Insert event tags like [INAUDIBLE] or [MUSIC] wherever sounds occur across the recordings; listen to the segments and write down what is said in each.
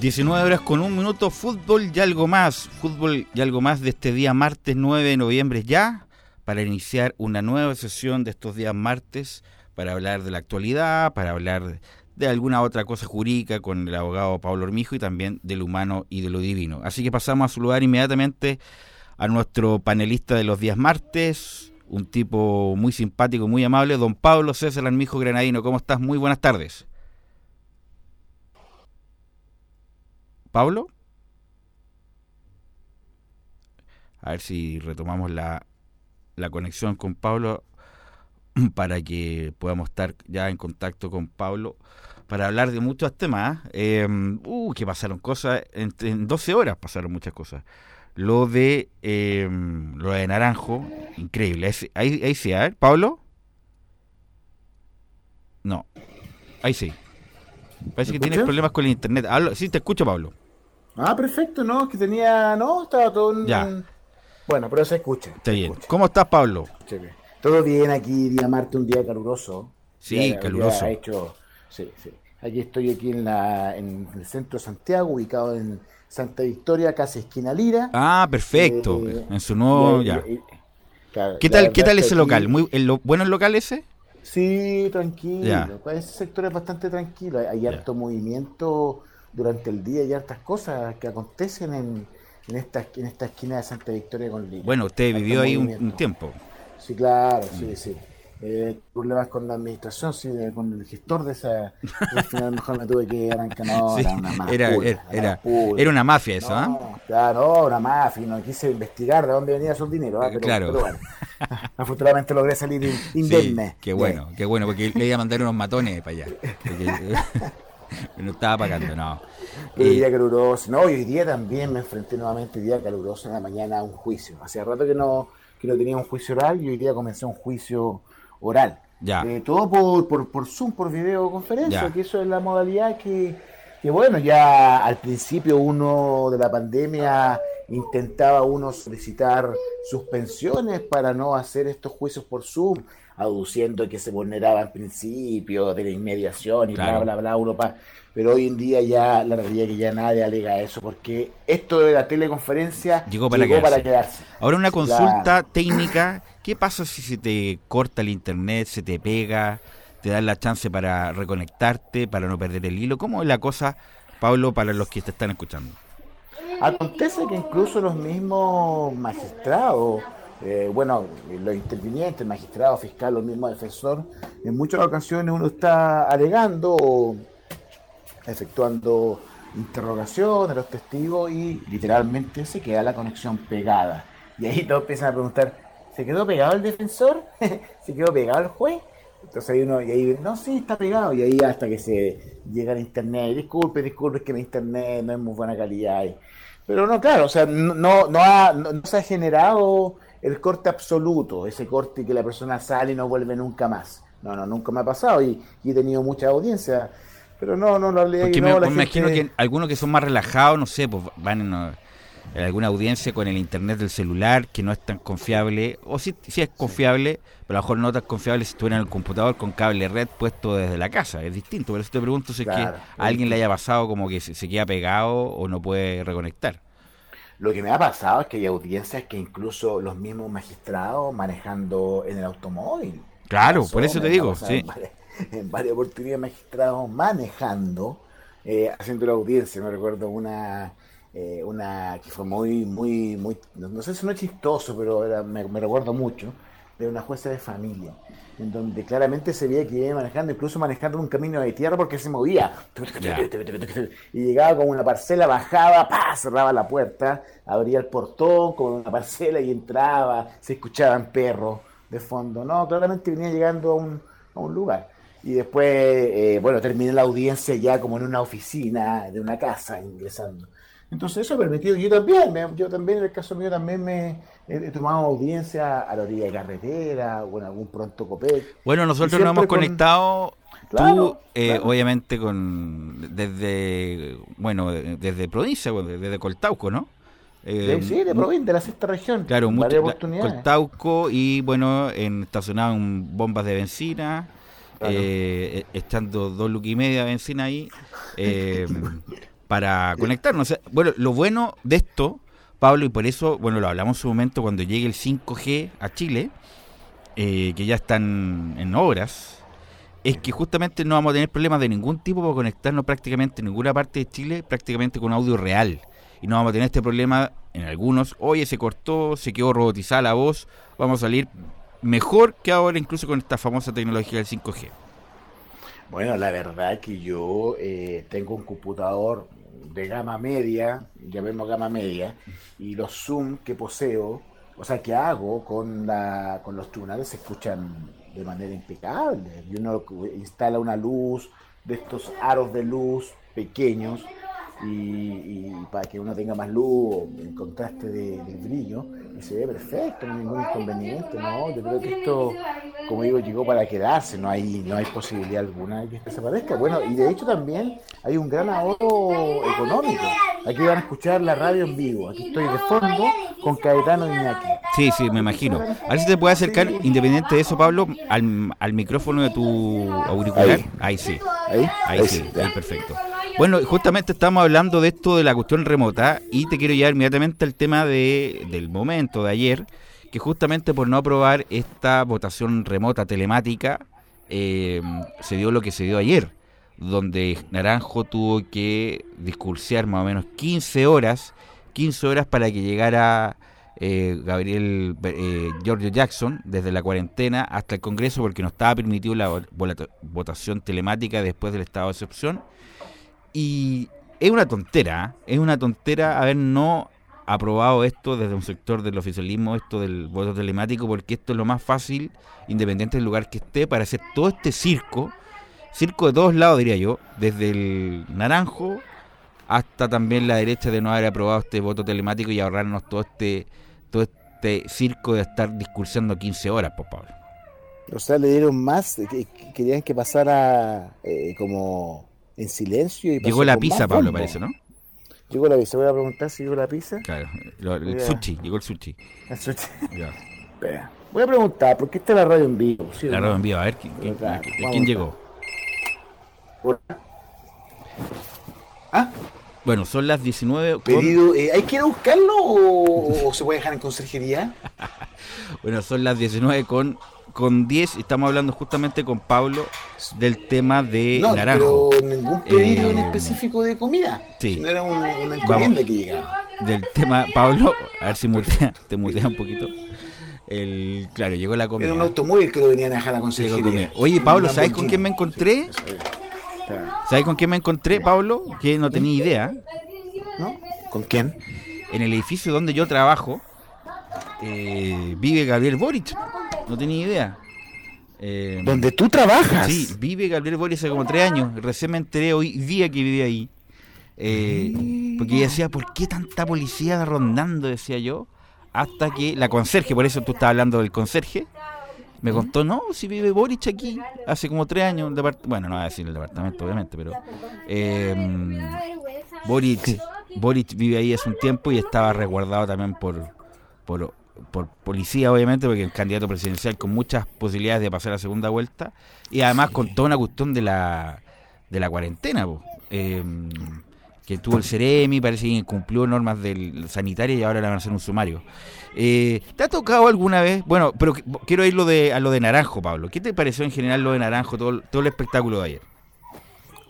19 horas con un minuto, fútbol y algo más. Fútbol y algo más de este día martes 9 de noviembre ya, para iniciar una nueva sesión de estos días martes, para hablar de la actualidad, para hablar de alguna otra cosa jurídica con el abogado Pablo Ormijo y también del humano y de lo divino. Así que pasamos a saludar inmediatamente a nuestro panelista de los días martes, un tipo muy simpático, muy amable, don Pablo César Armijo Granadino. ¿Cómo estás? Muy buenas tardes. Pablo. A ver si retomamos la, la conexión con Pablo [CLEARS THROAT] para que podamos estar ya en contacto con Pablo para hablar de muchos temas. Eh, uh, que pasaron cosas, en, 12 horas pasaron muchas cosas. Lo de em, lo de Naranjo, increíble. Ahí, ahí sí, a ver, Pablo. No, ahí sí. Parece que tienes problemas con el internet. sí, te escucho, Pablo. Ah, perfecto, no, que tenía, no, estaba todo en... Ya. Bueno, pero se escucha. Está bien. ¿Cómo estás, Pablo? Todo bien aquí, día Marte, un día caluroso. Sí, caluroso. hecho, sí, sí. Aquí estoy aquí en, la, en el centro de Santiago, ubicado en Santa Victoria, casi esquina Lira. Ah, perfecto. Eh, en su nuevo, ya. ¿Qué tal, qué tal ese local? Muy, el, ¿Bueno el local ese? Sí, tranquilo. Ese sector es bastante tranquilo. Hay, harto movimiento durante el día y hartas cosas que acontecen en, en, esta, en esta esquina de Santa Victoria con Lima. Bueno, usted vivió ahí un, tiempo. Sí, claro, sí, mm. sí. Eh, problemas con la administración, sí, con el gestor de esa. al final mejor me tuve que arrancar. No, era una mafia. Era, era, era, una mafia eso, ¿ah? ¿eh? Claro, una mafia. No quise investigar de dónde venía su dinero. ¿ah? Pero, claro. pero bueno. [LAUGHS] Afortunadamente logré salir indemne. Sí, qué bueno, qué bueno, porque le iba a mandar unos matones para allá. [LAUGHS] [LAUGHS] no estaba pagando, no. Día caluroso. No, hoy día también me enfrenté nuevamente día caluroso en la mañana a un juicio. Hacía rato que no, que no tenía un juicio oral y hoy día comencé un juicio oral. Ya. Eh, todo por, por, por, Zoom, por videoconferencia, que eso es la modalidad que, que, bueno, ya al principio uno de la pandemia intentaba uno solicitar suspensiones para no hacer estos juicios por Zoom aduciendo que se vulneraban principios de la inmediación y bla, bla, bla, Europa. Pero hoy en día ya la realidad es que ya nadie alega eso, porque esto de la teleconferencia llegó para, quedarse. Ahora una consulta técnica, ¿qué pasa si se te corta el internet, se te pega, te dan la chance para reconectarte, para no perder el hilo? ¿Cómo es la cosa, Pablo, para los que te están escuchando? Acontece que incluso los mismos magistrados eh, bueno, los intervinientes, magistrado, fiscal, los mismos defensor, en muchas ocasiones uno está alegando o efectuando interrogaciones a los testigos y literalmente se queda la conexión pegada. Y ahí todos empiezan a preguntar, ¿se quedó pegado el defensor? [LAUGHS] ¿Se quedó pegado el juez? Entonces ahí uno, y ahí, no, sí, está pegado. Y ahí hasta que se llega al internet, disculpe, disculpe, es que mi internet no es muy buena calidad. Pero no, claro, o sea, no, no, no se ha generado el corte absoluto, ese corte que la persona sale y no vuelve nunca más. No, no, nunca me ha pasado y, he tenido mucha audiencia, pero no, no lo hablé. Porque me, imagino que algunos que son más relajados, no sé, pues van en, alguna audiencia con el internet del celular que no es tan confiable, o sí, sí es confiable, pero a lo mejor no tan confiable si estuviera en el computador con cable red puesto desde la casa, es distinto. Por eso te pregunto si es que a alguien le haya pasado como que se queda pegado o no puede reconectar. Lo que me ha pasado es que hay audiencias que incluso los mismos magistrados manejando en el automóvil. Claro, por eso te digo, sí. En varias, oportunidades magistrados manejando, eh, haciendo la audiencia. Me recuerdo una eh, una que fue muy, muy, muy, no, sé si no es chistoso, pero me, me recuerdo mucho, de una jueza de familia en donde claramente se veía que iba manejando, incluso manejando un camino de tierra porque se movía. Y llegaba con una parcela, bajaba, cerraba la puerta, abría el portón con una parcela y entraba, se escuchaban perros de fondo. No, claramente venía llegando a un, a un lugar. Y después, eh, bueno, terminé la audiencia ya como en una oficina de una casa, ingresando. Entonces eso ha permitido, yo también, yo también en el caso mío también me he, tomado audiencia a la orilla de carretera o en algún pronto copec. Bueno, nosotros nos hemos conectado, tú eh, obviamente con desde, bueno, desde provincia, desde Coltauco, ¿no? Eh, sí, de provincia, de la sexta región. Claro, muchas oportunidades. Coltauco y bueno, en, estacionado en bombas de benzina, eh, estando dos lucas y media de benzina ahí. [LAUGHS] Para conectarnos. bueno, lo bueno de esto, Pablo, y por eso, bueno, lo hablamos en su momento cuando llegue el 5G a Chile, eh, que ya están en obras, es que justamente no vamos a tener problemas de ningún tipo para conectarnos prácticamente en ninguna parte de Chile, prácticamente con audio real. Y no vamos a tener este problema en algunos, oye, se cortó, se quedó robotizada la voz, vamos a salir mejor que ahora incluso con esta famosa tecnología del 5G. Bueno, la verdad es que yo eh, tengo un computador de gama media, llamemos gama media, y los Zoom que poseo, o sea, que hago con, la, con los tribunales se escuchan de manera impecable. Y uno instala una luz de estos aros de luz pequeños y, para que uno tenga más luz, en contraste de, del brillo, y se ve perfecto, no hay ningún inconveniente, ¿no? Yo creo que esto, como digo, llegó para quedarse, no hay, no hay posibilidad alguna de que esto desaparezca. Bueno, y de hecho también hay un gran ahorro económico. Aquí van a escuchar la radio en vivo. Aquí estoy de fondo con Caetano Iñaki. Sí, sí, me imagino. A ver si te puedes acercar, independiente de eso, Pablo, al, al micrófono de tu auricular. Ahí, sí. Ahí, ahí, sí, ahí perfecto. Bueno, justamente estamos hablando de esto de la cuestión remota y te quiero llevar inmediatamente al tema de, del momento de ayer, que justamente por no aprobar esta votación remota telemática, eh, se dio lo que se dio ayer, donde Naranjo tuvo que discursear más o menos 15 horas, 15 horas para que llegara eh, Gabriel eh, Giorgio Jackson desde la cuarentena hasta el Congreso porque no estaba permitido la votación telemática después del estado de excepción y es una tontera, es una tontera haber no aprobado esto desde un sector del oficialismo, esto del voto telemático, porque esto es lo más fácil, independiente del lugar que esté, para hacer todo este circo, circo de todos lados diría yo, desde el naranjo hasta también la derecha de no haber aprobado este voto telemático y ahorrarnos todo este todo este circo de estar discursando 15 horas, por Pablo. O sea, le dieron más, querían que pasara eh, como en silencio. Y llegó la pizza, Pablo, parece, ¿no? Llegó la pizza. Voy a preguntar si llegó la pizza. Claro, el sushi, llegó el sushi. El sushi. Voy a preguntar, ¿por qué está la radio en vivo? la radio en vivo, a ver, ¿quién, quién, llegó? ¿Ah? Bueno, son las 19. Pedido, eh, ¿Hay que ir a buscarlo o, se puede dejar en conserjería? [LAUGHS] bueno, son las 19 con con 10 estamos hablando justamente con Pablo del tema de no, naranjo. Pero ningún pedido en eh, específico de comida. Sí. No era una encomienda que llegaba. Del tema, Pablo, a ver si [LAUGHS] te mutea un poquito. El, claro, llegó la comida. Era un automóvil que lo venían a dejar a conseguir. Oye, Pablo, ¿sabes con quién me encontré? ¿Sabes con quién me encontré, Pablo? Que no tenía idea. ¿No? ¿Con quién? En el edificio donde yo trabajo eh, vive Gabriel Boric. No tenía idea. Eh, ¿Donde tú trabajas? Sí, vive Gabriel Boric hace como tres años. Recién me enteré hoy día que vive ahí. Eh, porque decía, ¿por qué tanta policía rondando? Decía yo. Hasta que la conserje, por eso tú estabas hablando del conserje, me contó, no, si vive Boric aquí, hace como tres años, bueno, no voy a decir el departamento, obviamente, pero eh, Boric, Boric vive ahí hace un tiempo y estaba resguardado también por, por por policía, obviamente, porque el candidato presidencial con muchas posibilidades de pasar a segunda vuelta y además con toda una cuestión de la, de la cuarentena, em, que tuvo el Ceremi, parece que incumplió normas del sanitario y ahora le van a hacer un sumario. Eh, ¿Te ha tocado alguna vez? Bueno, pero quiero ir de, a lo de Naranjo, Pablo. ¿Qué te pareció en general lo de Naranjo, todo, todo el espectáculo de ayer?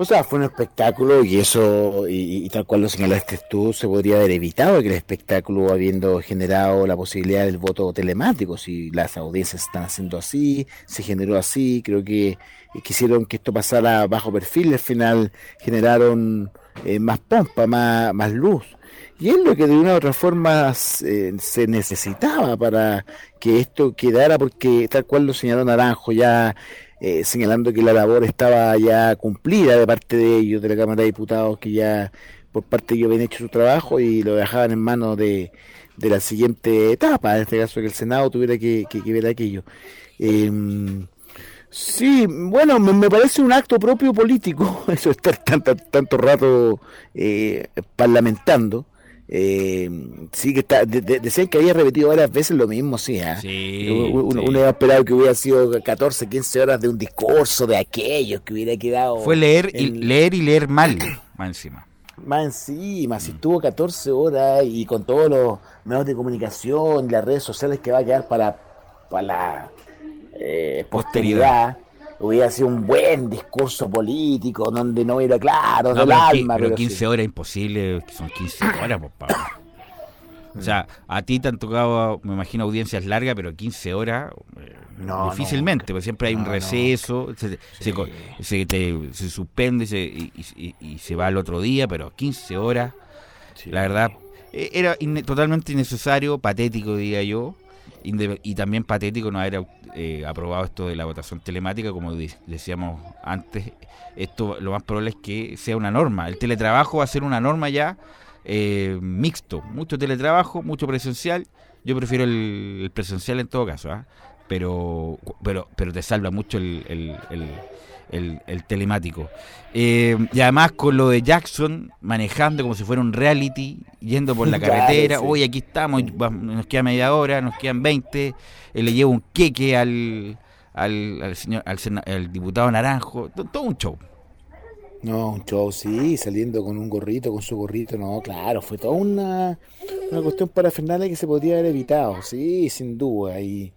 O sea, fue un espectáculo y eso, y, tal cual lo señalaste tú, se podría haber evitado que el espectáculo habiendo generado la posibilidad del voto telemático. Si las audiencias están haciendo así, se generó así, creo que quisieron que esto pasara bajo perfil, al final generaron eh, más pompa, más, más luz. y es lo que de una u otra forma se necesitaba para que esto quedara, porque tal cual lo señaló Naranjo, ya eh, señalando que la labor estaba ya cumplida de parte de ellos, de la Cámara de Diputados, que ya por parte de ellos habían hecho su trabajo y lo dejaban en manos de, de la siguiente etapa, en este caso que el Senado tuviera que, ver aquello. Em, sí, bueno, me, parece un acto propio político, [LAUGHS] eso estar tanto, tanto rato eh, parlamentando. Eh, sí que está, decían que había repetido varias veces lo mismo, sí. ¿ah? uno, había esperado que hubiera sido 14, 15 horas de un discurso de aquellos que hubiera quedado. Fue leer y leer y leer mal, [CLEARS THROAT] más encima. Más encima, si estuvo 14 horas y con todos los medios de comunicación y las redes sociales que va a quedar para, para la eh, posteridad hubiera sido un buen discurso político donde no era claro del alma. Pero, 15 horas imposible, son 15 horas, por favor. [COUGHS] O sea, a ti te han tocado, me imagino, audiencias largas, pero 15 horas eh, no, difícilmente, porque siempre hay un receso, se, se, suspende y, se va al otro día, pero 15 horas, la verdad, e, era totalmente innecesario, patético, diría yo y también patético no haber eh, aprobado esto de la votación telemática, como decíamos antes, esto lo más probable es que sea una norma. El teletrabajo va a ser una norma ya eh, mixto, mucho teletrabajo, mucho presencial. Yo prefiero el, presencial en todo caso, ¿ah? pero, pero, pero te salva mucho el el, telemático. Eh, y además con lo de Jackson manejando como si fuera un reality, yendo por la [LAUGHS] carretera, hoy aquí estamos, nos queda media hora, nos quedan 20, él eh, le lleva un queque al, al, señor, al, diputado Naranjo, todo, un show. No, un show, sí, saliendo con un gorrito, con su gorrito, no, claro, fue toda una, una cuestión parafernalia que se podía haber evitado, sí, sin duda, y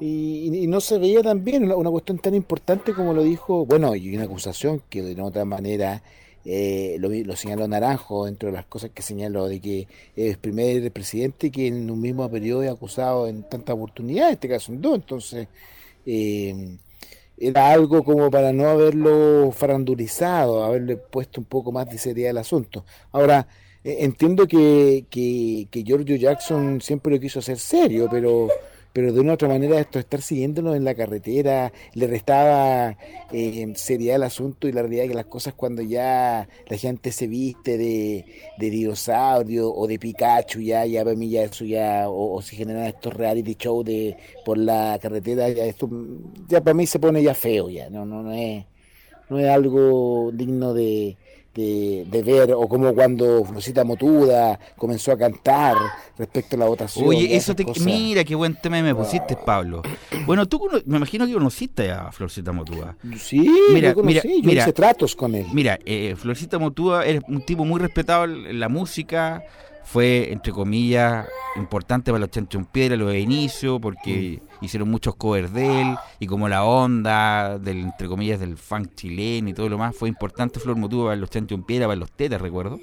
y, no se veía tan bien una, cuestión tan importante como lo dijo, bueno, y una acusación que de otra manera eh, lo, lo, señaló Naranjo, dentro de las cosas que señaló, de que es primer presidente que en un mismo periodo es acusado en tantas oportunidades, este caso en dos, entonces eh, era algo como para no haberlo farandulizado, haberle puesto un poco más de seriedad al asunto. Ahora, eh, entiendo que, que, que Giorgio Jackson siempre lo quiso hacer serio, pero pero de una otra manera esto estar siguiéndolo en la carretera le restaba eh, seriedad al asunto y la realidad que las cosas cuando ya la gente se viste de, dinosaurio o de Pikachu ya ya para mí ya eso ya o, se generan estos reality shows de por la carretera ya esto ya para mí se pone ya feo ya no no no es no es algo digno de de, ver, o como cuando Flosita Motuda comenzó a cantar respecto a la votación. Oye, eso te, mira qué buen tema me pusiste, Pablo. Bueno, tú me imagino que conociste a Florcita Motuda. Sí, mira, mira, yo hice tratos con él. Mira, eh, Florcita Motuda es un tipo muy respetado en la música, fue, entre comillas, importante para los Chancho en Piedra, los de inicio, porque mm. Hicieron muchos covers de él, y como la onda, del, entre comillas, del funk chileno y todo lo más, fue importante Flor Motudo para los Chancho Piedra, para los Tetas, recuerdo.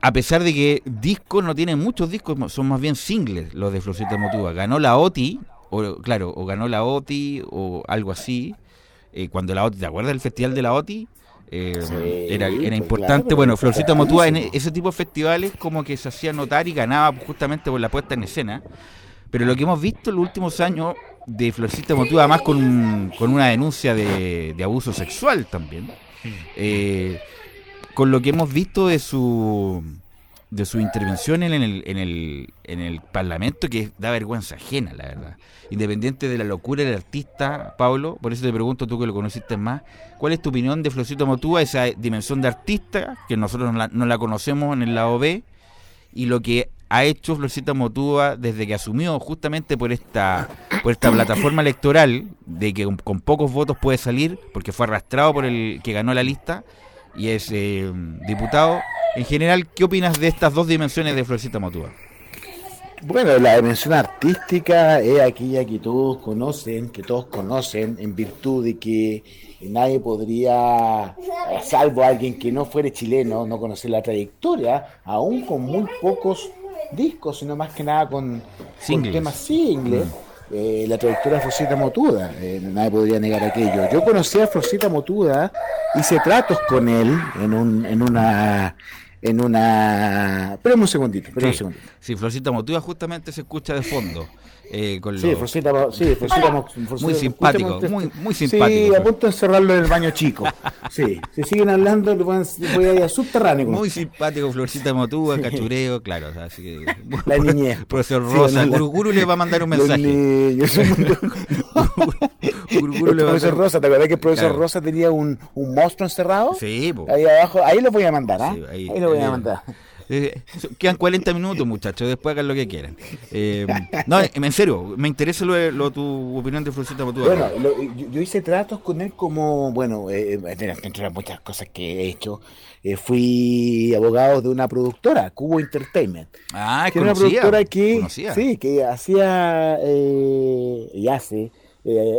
A pesar de que discos no tienen muchos discos, son más bien singles los de Florcita Motuda. Ganó la OTI, o claro, o ganó la OTI o algo así. Eh, cuando la OTI, ¿te acuerdas del festival de la OTI? Eh, era, era pues, importante. bueno, Florcita Motúa en ese tipo de festivales como que se hacía notar y ganaba justamente por la puesta en escena. Pero lo que hemos visto en los últimos años de Florcita Motúa, además con, con una denuncia de, abuso sexual también, eh, con lo que hemos visto de su de su intervención en el, en el, en el Parlamento que da vergüenza ajena, la verdad. Independiente de la locura del artista, Pablo, por eso te pregunto tú que lo conociste más, ¿cuál es tu opinión de Florcito Motúa, esa dimensión de artista, que nosotros no la, conocemos en el lado B, y lo que ha hecho Florcita Motúa desde que asumió justamente por esta por esta plataforma electoral de que con, pocos votos puede salir porque fue arrastrado por el que ganó la lista y es eh, diputado en general, ¿qué opinas de estas dos dimensiones de Florcita Motúa? Bueno, la dimensión artística es aquella que todos conocen, que todos conocen, en virtud de que nadie podría, salvo alguien que no fuera chileno, no conocer la trayectoria, aún con muy pocos discos, sino más que nada con, temas singles. Mm. Eh, la trayectoria de Florcita Motuda, eh, nadie podría negar aquello. Yo conocí a Florcita Motuda, hice tratos con él en, un, en una en una... Espera un segundito, Sí, un segundito. sí, Florcita Motiva justamente se escucha de fondo. Eh, con Sí, los- sí, Muy simpático, muy- muy Sí, simpático. a punto de encerrarlo en el baño chico. Sí, si siguen hablando, le pueden- voy a ir a subterráneo. Muy simpático, Florcita Motúa, cachureo, claro. o sea, así que, La niñez. [LAUGHS] Profesor Sí, Rosa, no, la- Guru, Guru le va a mandar un mensaje. niños, un montón- [LAUGHS] Guru, Guru El le va a profesor Rosa, ¿te acuerdas que el profesor Claro. Rosa tenía un, un monstruo encerrado? Sí, po. Ahí abajo, ahí lo voy a mandar, ¿ah? Sí, ahí, ahí- lo voy eh, a mandar. Eh, quedan 40 minutos, muchachos. Después hagan lo que quieran. Eh, no, en serio, me interesa lo, lo- tu opinión de Florcita Motúa. Bueno, lo- yo, yo hice tratos con él como, bueno, eh, de las- entre las muchas cosas que he hecho, eh, fui abogado de una productora, Cubo Entertainment. ah, que era una conocía, productora que, conocía. sí, que hacía eh, y hace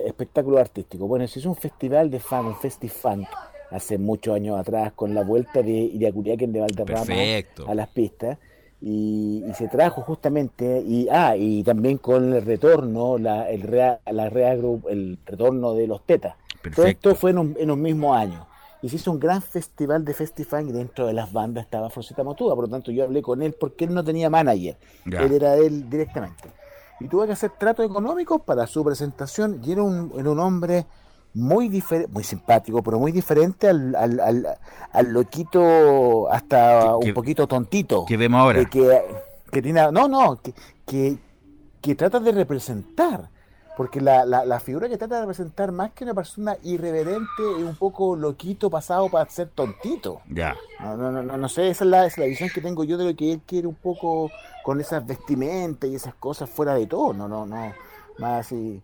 espectáculos artísticos. Bueno, se hizo un festival de funk, un festifunk, hace muchos años atrás, con la vuelta de Iriacuriaquen de Valderrama Perfecto. a las pistas. Y, y se trajo justamente, y ah, y también con el retorno, la, el, rea, la rea group, el retorno de los tetas. Todo esto fue en un, en un mismo año. Y se hizo un gran festival de Festifunk y dentro de las bandas estaba Florcita Motuda. Por lo tanto, yo hablé con él porque él no tenía manager. Él era él directamente. Y tuve que hacer tratos económicos para su presentación. Y era un, era un hombre muy diferente, muy simpático, pero muy diferente al, al, al, al loquito, hasta Que- un poquito tontito. que vemos ahora. Eh, que, que tiene, no, no, que, que, que trata de representar. Porque la, la, la figura que trata de representar, más que una persona irreverente, es un poco loquito pasado para ser tontito. Ya. No, no, no, no, no sé, esa es, la, esa es la visión que tengo yo de lo que él quiere un poco con esas vestimentas y esas cosas fuera de todo, no, no, no, más así.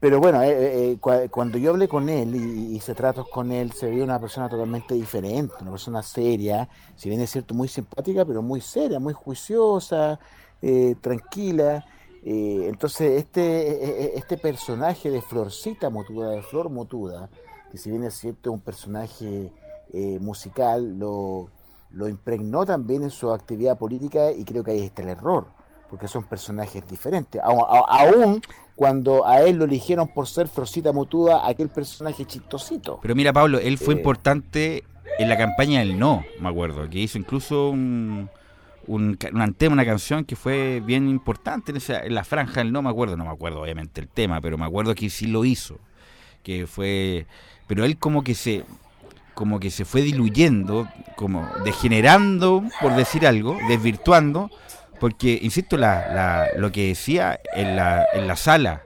Pero bueno, eh, eh, eh, cua- cuando yo hablé con él y hice tratos con él, se veía una persona totalmente diferente, una persona seria, si bien es cierto, muy simpática, pero muy seria, muy juiciosa, eh, tranquila. Entonces, este, eh, eh, este personaje de Florcita Motuda, de Flor Motuda, que si bien es cierto, un personaje musical, lo, lo impregnó también en su actividad política y creo que ahí está el error, porque son personajes diferentes. Aún, cuando a él lo eligieron por ser Florcita Motuda, aquel personaje chistosito. Pero mira, Pablo, él fue Eh. importante en la campaña del no, me acuerdo, que hizo incluso un, un, un tema, una canción que fue bien importante en, esa, en la franja del no, me acuerdo, no me acuerdo obviamente el tema, pero me acuerdo que sí lo hizo, que fue, pero él como que se, como que se fue diluyendo, como degenerando, por decir algo, desvirtuando, porque, insisto, la, la, lo que decía en la, en la sala,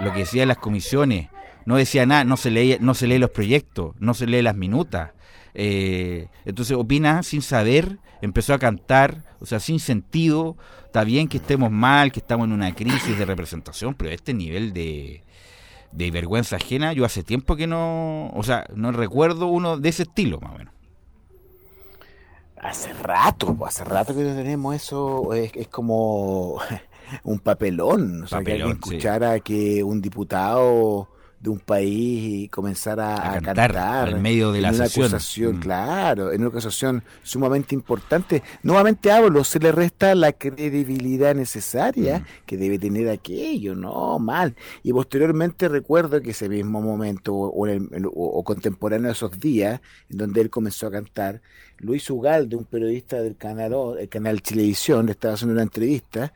lo que decía en las comisiones, no decía nada, no se lee, no se lee los proyectos, no se lee las minutas. Eh, entonces opina sin saber, empezó a cantar, o sea, sin sentido. Está bien que estemos mal, que estamos en una crisis de representación, pero este nivel de, de vergüenza ajena, yo hace tiempo que no, o sea, no recuerdo uno de ese estilo, más o menos. Hace rato, hace rato que no tenemos eso, es, es como [LAUGHS] un papelón, o sea, que sí. escuchara que un diputado de un país comenzara A a, cantar cantar, al medio de la en una sesión. acusación, Mm. claro, en una acusación sumamente importante. Nuevamente hablo, se le resta la credibilidad necesaria Mm. que debe tener aquello, no, mal. Y posteriormente recuerdo que ese mismo momento o, o en el- o- o contemporáneo a esos días, en donde él comenzó a cantar, Luis Ugalde, un periodista del canal, el canal Chilevisión, le estaba haciendo una entrevista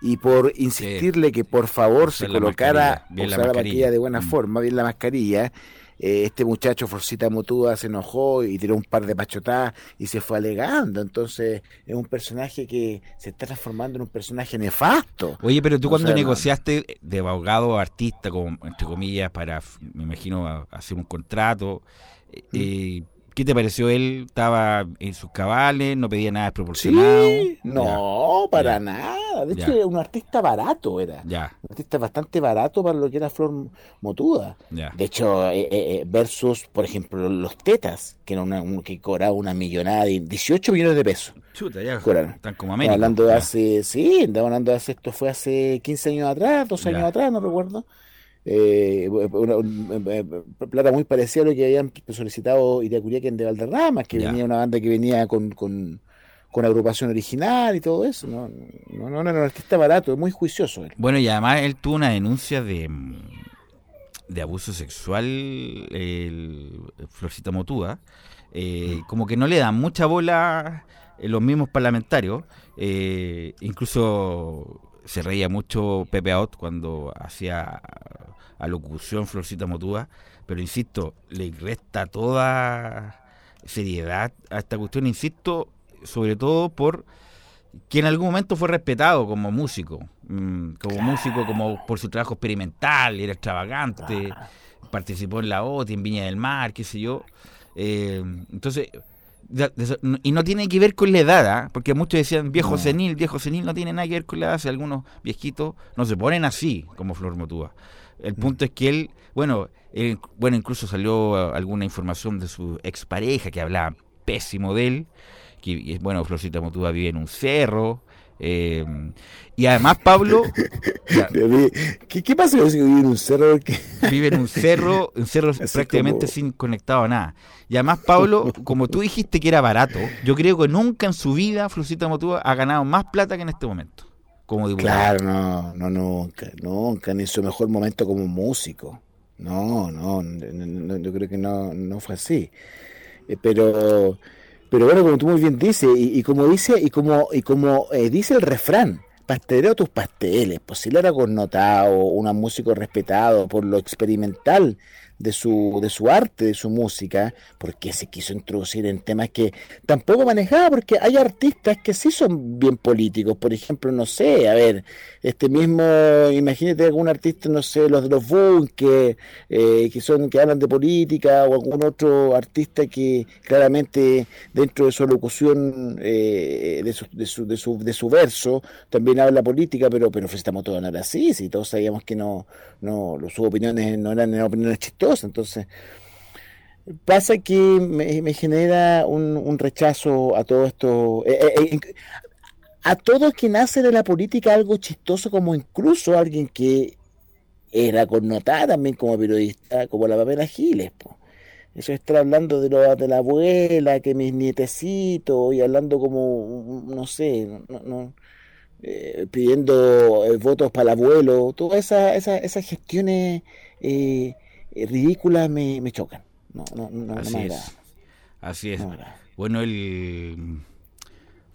y por insistirle que por favor se colocara, la usar la mascarilla. de buena Mm. forma, bien la mascarilla, eh, este muchacho Forcita Motúa se enojó y tiró un par de pachotadas y se fue alegando. Entonces es un personaje que se está transformando en un personaje nefasto. Oye, pero tú O cuando sea, negociaste de abogado a artista, como, entre comillas, para, me imagino, hacer un contrato, eh, eh, ¿qué te pareció él? ¿Estaba en sus cabales? ¿No pedía nada desproporcionado? Sí, no, para ya. nada. De hecho, era un artista barato era. Ya, Un artista bastante barato para lo que era Flor Motuda. ya. De hecho, eh, eh, eh, versus, por ejemplo, los Tetas, que era una, un- que cobraba una millonada de 18 millones de pesos. Chuta, ya. Cobraron. Están como América. hablando de hace, sí, hablando de hace, esto fue hace 15 años atrás, 12 años atrás, no recuerdo. Eh, una- un- eh, eh, plata muy parecida a lo que habían solicitado Iriacuriaquen de Valderrama, que Ya. venía una banda que venía con, con, con agrupación original y todo eso. No, no, no, no era un artista barato, es muy juicioso él. Bueno, y además él tuvo una denuncia de, mm, de abuso sexual, el Florcita Motúa. Eh, como que no le dan mucha bola los mismos parlamentarios, incluso se reía mucho Pepe Out cuando hacía alocución Florcita Motúa, pero insisto, le resta toda seriedad a esta cuestión, insisto, sobre todo por que en algún momento fue respetado como músico, mm, como músico, como por su trabajo experimental, era extravagante, participó en la OTI, en Viña del Mar, qué sé yo. Eh, entonces, y no tiene que ver con la edad, ¿ah? porque muchos decían viejo senil, viejo senil, no tiene nada que ver con la edad, si algunos viejitos no se ponen así como Flor Motúa. El punto es que él, bueno, bueno, incluso salió alguna información de su expareja que hablaba pésimo de él, que bueno, Florcita Motúa vive en un cerro, eh, y además Pablo... [LAUGHS] ¿Qué, pasa con que vive en un cerro? Vive en un cerro, [LAUGHS] un cerro prácticamente sin conectado a nada. Y además Pablo, como tú dijiste que era barato, yo creo que nunca en su vida Florcita Motúa ha ganado más plata que en este momento. Como diputado. Claro, no, no, nunca, nunca, ni en su mejor momento como músico. No, no, yo creo que no, no fue así. Eh, pero pero bueno, como tú muy bien dices, y, como dice, y como, y como eh, dice el refrán, pastelero tus pasteles, pues si era connotado, un músico respetado por lo experimental de su, de su arte, de su música, porque se quiso introducir en temas que tampoco manejaba, porque hay artistas que sí son bien políticos, por ejemplo, no sé, a ver, este mismo, imagínate algún artista, no sé, los de los Bunker, eh, que son, que hablan de política, o algún otro artista que claramente dentro de su locución, eh, de, su, de, su, de, su, de su verso, también habla política, pero, pero estamos todos era así, si todos sabíamos que no, no, sus opiniones no eran opiniones chistosas, entonces, pasa que me, genera un, rechazo a todo esto. Eh, eh, eh, a todo quien hace de la política algo chistoso, como incluso alguien que era connotada también como periodista, como la Pamela Giles. Eso estar hablando de, lo, de la abuela, que mis nietecitos, y hablando como, no sé, no, pidiendo votos para el abuelo, todas esas, esas, gestiones ridículas me, me chocan. No, no, no, Así es. Así es. bueno, él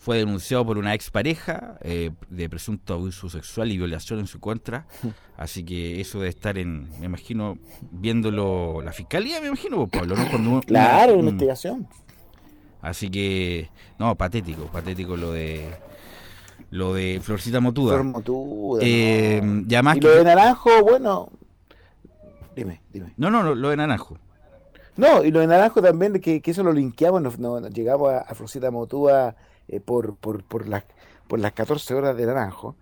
fue denunciado por una expareja eh, de presunto abuso sexual y violación en su contra. [LAUGHS] Así que eso de estar en, me imagino, viéndolo la fiscalía, me imagino, pues, Pablo, ¿no? claro, una, investigación. Así que, no, patético, patético lo de lo de Florcita Motuda. Flor Motuda. Eh, y lo de Naranjo, bueno, Dime, dime. No, no, lo de Naranjo. No, y lo de Naranjo también, que, que eso lo linkeamos, nos, llegamos a, a Motúa eh, por, por, por, las, por las 14 horas de Naranjo.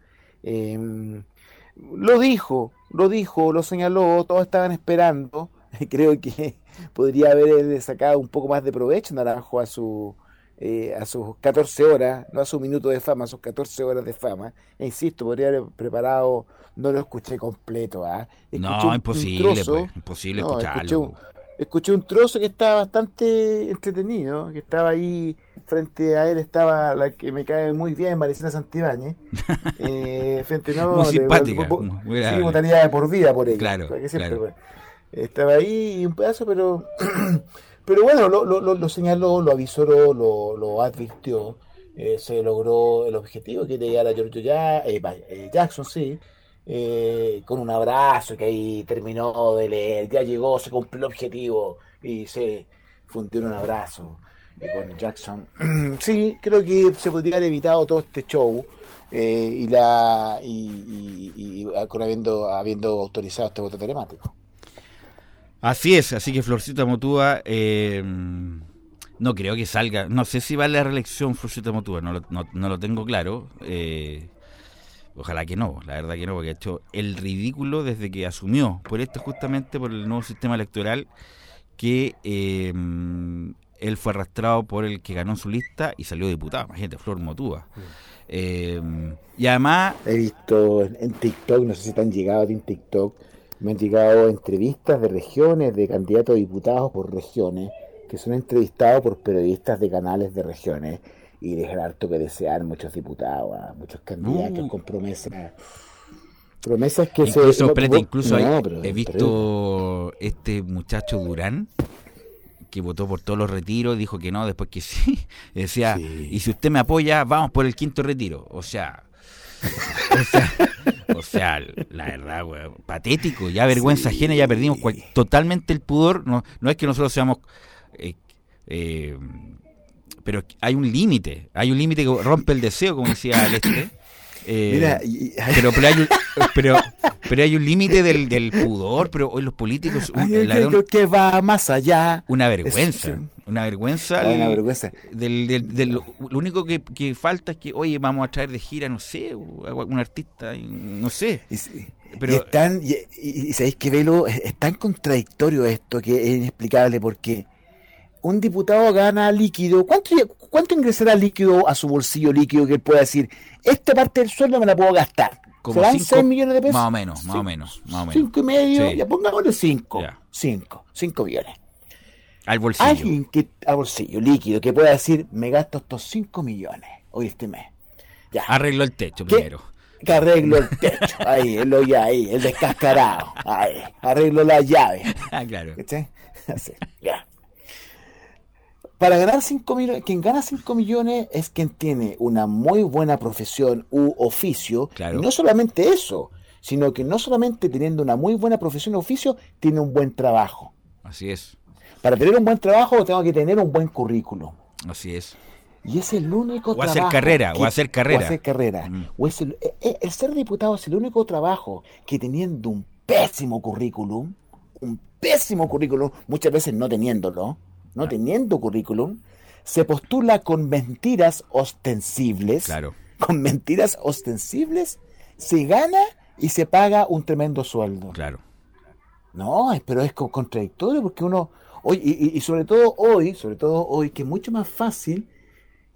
Em, lo dijo, lo dijo, lo señaló, todos estaban esperando. [LAUGHS] Creo que podría haber sacado un poco más de provecho Naranjo a su, eh, a sus 14 horas, no a su minuto de fama, a sus 14 horas de fama. E insisto, podría haber preparado, no lo escuché completo. ¿ah? No, imposible, pues, imposible escucharlo. Escuché un, trozo que estaba bastante entretenido, que estaba ahí, frente a él estaba la que me cae muy bien, Maricela Santibáñez. [LAUGHS] eh, frente no, muy simpática. sí, votaría por vida por ella. Claro, claro. Estaba ahí y un pedazo, pero [CLEARS THROAT] Pero bueno, lo, lo, lo señaló, lo avisó, lo, lo advirtió. Eh, se logró el objetivo que llegar a Giorgio ya, eh, eh, Jackson, sí, con un abrazo que ahí terminó de leer, ya llegó, se cumplió el objetivo y se fundió un abrazo con Jackson. [CLEARS THROAT] sí, creo que se podría haber evitado todo este show y la y, y, habiendo, habiendo autorizado este voto telemático. Así es, así que Florcita Motúa, eh, no creo que salga, no sé si va a la reelección Florcita Motúa, no lo, no, lo tengo claro. Eh, ojalá que no, la verdad que no, porque ha hecho el ridículo desde que asumió, por esto justamente, por el nuevo sistema electoral, que eh, él fue arrastrado por el que ganó su lista y salió diputado, imagínate, Flor Motúa. y además... He visto en TikTok, no sé si te han llegado en TikTok, me han llegado entrevistas de regiones, de candidatos a diputados por regiones, que son entrevistados por periodistas de canales de regiones y dejan harto que desear muchos diputados, muchos candidatos con promesas. Promesas que incluso, se. incluso he visto este muchacho Durán, que votó por todos los retiros, dijo que no, después que sí. [LAUGHS] Decía, y si usted me apoya, vamos por el quinto retiro. O sea, [LAUGHS] o sea, la verdad, patético, ya vergüenza ajena, ya perdimos totalmente el pudor. No, no es que nosotros seamos... Eh, eh, pero hay un límite, hay un límite que rompe el deseo, como decía Leste. [COUGHS] Eh, pero, pero, hay un, pero, pero hay un límite del, del, pudor, pero hoy los políticos... que va más allá. Una vergüenza. Una vergüenza. una vergüenza. Del, del, lo único que, que, falta es que, oye, vamos a traer de gira, no sé, un artista, no sé. Y, pero, y, sabéis que Velo es, tan contradictorio esto que es inexplicable porque un diputado gana líquido. ¿Cuánto, ¿Cuánto ingresará líquido a su bolsillo líquido que él pueda decir, esta parte del sueldo me la puedo gastar? Como ¿Serán 6 millones de pesos? Más o menos, más o menos. Más o menos. 5 y medio, ya pongámosle 5. 5, 5 millones. Al bolsillo. Alguien que, al bolsillo líquido que pueda decir, me gasto estos 5 millones hoy este mes. Ya. Arreglo el techo primero. Que arreglo el techo, [LAUGHS] ahí, el ahí, el descascarado, ahí, arreglo la llave. Ah, claro. Así, ya para ganar 5 millones, quien gana 5 millones es quien tiene una muy buena profesión u oficio. Y no solamente eso, sino que no solamente teniendo una muy buena profesión u oficio, tiene un buen trabajo. Así es. Para tener un buen trabajo tengo que tener un buen currículum. Así es. Y es el único o hacer carrera, o hacer carrera. O hacer carrera. Mm. O es el, el ser diputado es el único trabajo que teniendo un pésimo currículum, un pésimo currículum, muchas veces no teniéndolo, no teniendo currículum, se postula con mentiras ostensibles. Claro. Con mentiras ostensibles se gana y se paga un tremendo sueldo. Claro. No, pero es contradictorio porque uno, hoy, y, y, sobre todo hoy, sobre todo hoy, que es mucho más fácil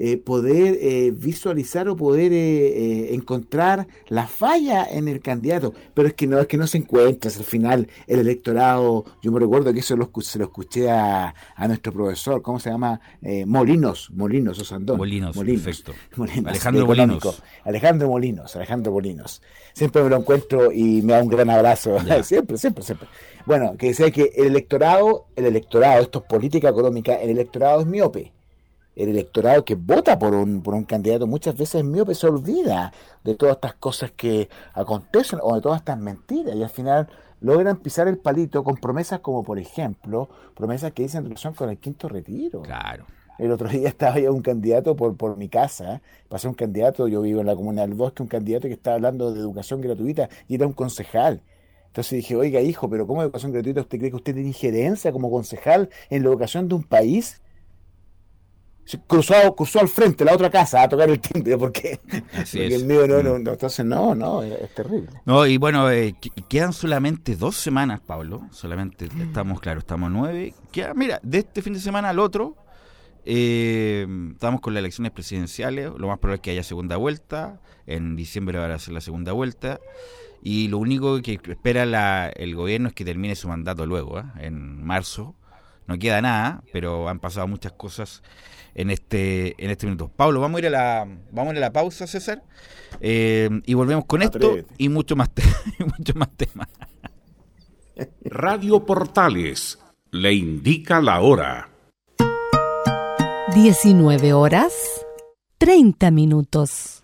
eh, poder eh, visualizar o poder eh, encontrar la falla en el candidato. Pero es que no es que no se encuentra. Al final, el electorado, yo me recuerdo que eso lo, se lo escuché a, a nuestro profesor, ¿cómo se llama? Molinos, Molinos, Osandón. Molinos, Molinos, perfecto. [LAUGHS] Alejandro Molinos. Alejandro Molinos, Alejandro Molinos. Siempre me lo encuentro y me da un gran abrazo. [LAUGHS] siempre, siempre, siempre. Bueno, que dice que el electorado, el electorado, esto es política económica, el electorado es miope el electorado que vota por un, por un candidato muchas veces miope se olvida de todas estas cosas que acontecen o de todas estas mentiras y al final logran pisar el palito con promesas como por ejemplo promesas que dicen relación con el quinto retiro. Claro. El otro día [LAUGHS] estaba yo un candidato por, por mi casa, pasé un candidato, yo vivo en la comuna del bosque, un candidato que estaba hablando de educación gratuita y era un concejal. Entonces dije, oiga hijo, pero ¿cómo educación gratuita usted cree que usted tiene injerencia como concejal en la educación de un país? cruzó, cruzó al frente, la otra casa, a tocar el timbre, porque, el mío no, no, no, entonces no, no, es, terrible. No, y bueno, eh, quedan solamente dos semanas, Pablo, solamente estamos, claro, estamos nueve, queda, mira, de este fin de semana al otro, eh, estamos con las elecciones presidenciales, lo más probable es que haya segunda vuelta, en diciembre va a ser la segunda vuelta, y lo único que espera la, el gobierno es que termine su mandato luego, ¿eh? en marzo, no queda nada, pero han pasado muchas cosas en este, en este minuto. Pablo, vamos a ir a la, vamos a, ir a la pausa, César, eh, y volvemos con esto y mucho más, [LAUGHS] mucho más temas. Radio Portales le indica la hora. 19 horas 30 minutos.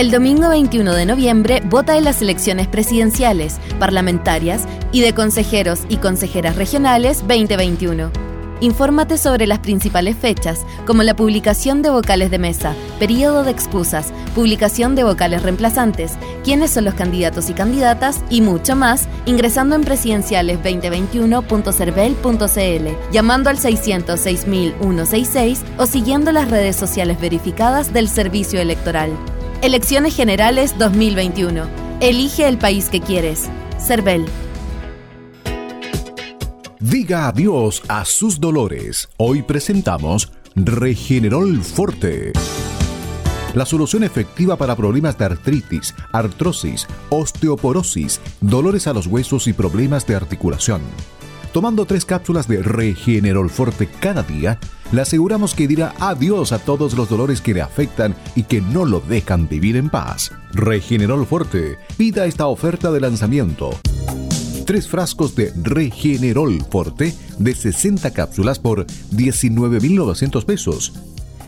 El domingo 21 de noviembre vota en las elecciones presidenciales, parlamentarias y de consejeros y consejeras regionales 2021. Infórmate sobre las principales fechas, como la publicación de vocales de mesa, periodo de excusas, publicación de vocales reemplazantes, quiénes son los candidatos y candidatas y mucho más, ingresando en presidenciales2021.cervel.cl, llamando al 606.166 o siguiendo las redes sociales verificadas del Servicio Electoral. Elecciones Generales 2021. Elige el país que quieres. CERVEL. Diga adiós a sus dolores. Hoy presentamos Regenerol Forte. La solución efectiva para problemas de artritis, artrosis, osteoporosis, dolores a los huesos y problemas de articulación. Tomando tres cápsulas de Regenerol Forte cada día, le aseguramos que dirá adiós a todos los dolores que le afectan y que no lo dejan vivir en paz. Regenerol Forte. Pida esta oferta de lanzamiento. Tres frascos de Regenerol Forte de 60 cápsulas por 19.900 pesos.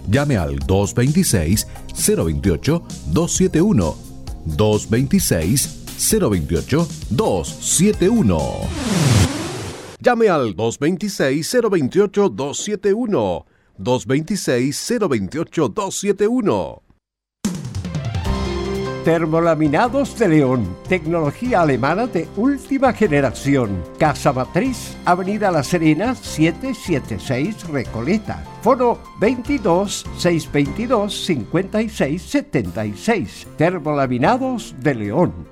Llame al 226-028-271. 226-028-271. Llame al 226-028-271. 226-028-271. Termolaminados de León, tecnología alemana de última generación. Casa Matriz, Avenida La Serena, 776 Recoleta. Foro 22 622 56 76. Termolaminados de León.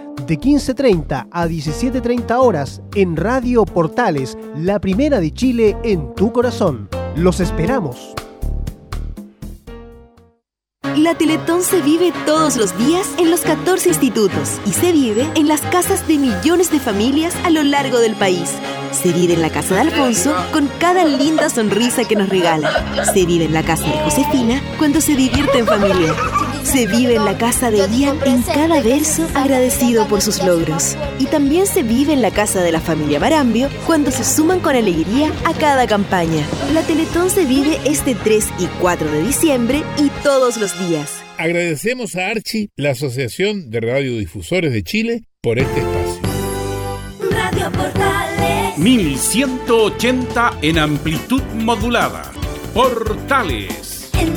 de 15.30 a 17.30 horas, en Radio Portales, la primera de Chile en tu corazón. Los esperamos. La Teletón se vive todos los días en los 14 institutos y se vive en las casas de millones de familias a lo largo del país. Se vive en la casa de Alfonso con cada linda sonrisa que nos regala. Se vive en la casa de Josefina cuando se divierte en familia. Se vive en la casa de Ian en cada verso agradecido por sus logros. Y también se vive en la casa de la familia Barambio cuando se suman con alegría a cada campaña. La Teletón se vive este 3 y 4 de diciembre y todos los días. Agradecemos a Archie, la Asociación de Radiodifusores de Chile, por este espacio. Radio Portales 1180 en amplitud modulada. Portales. En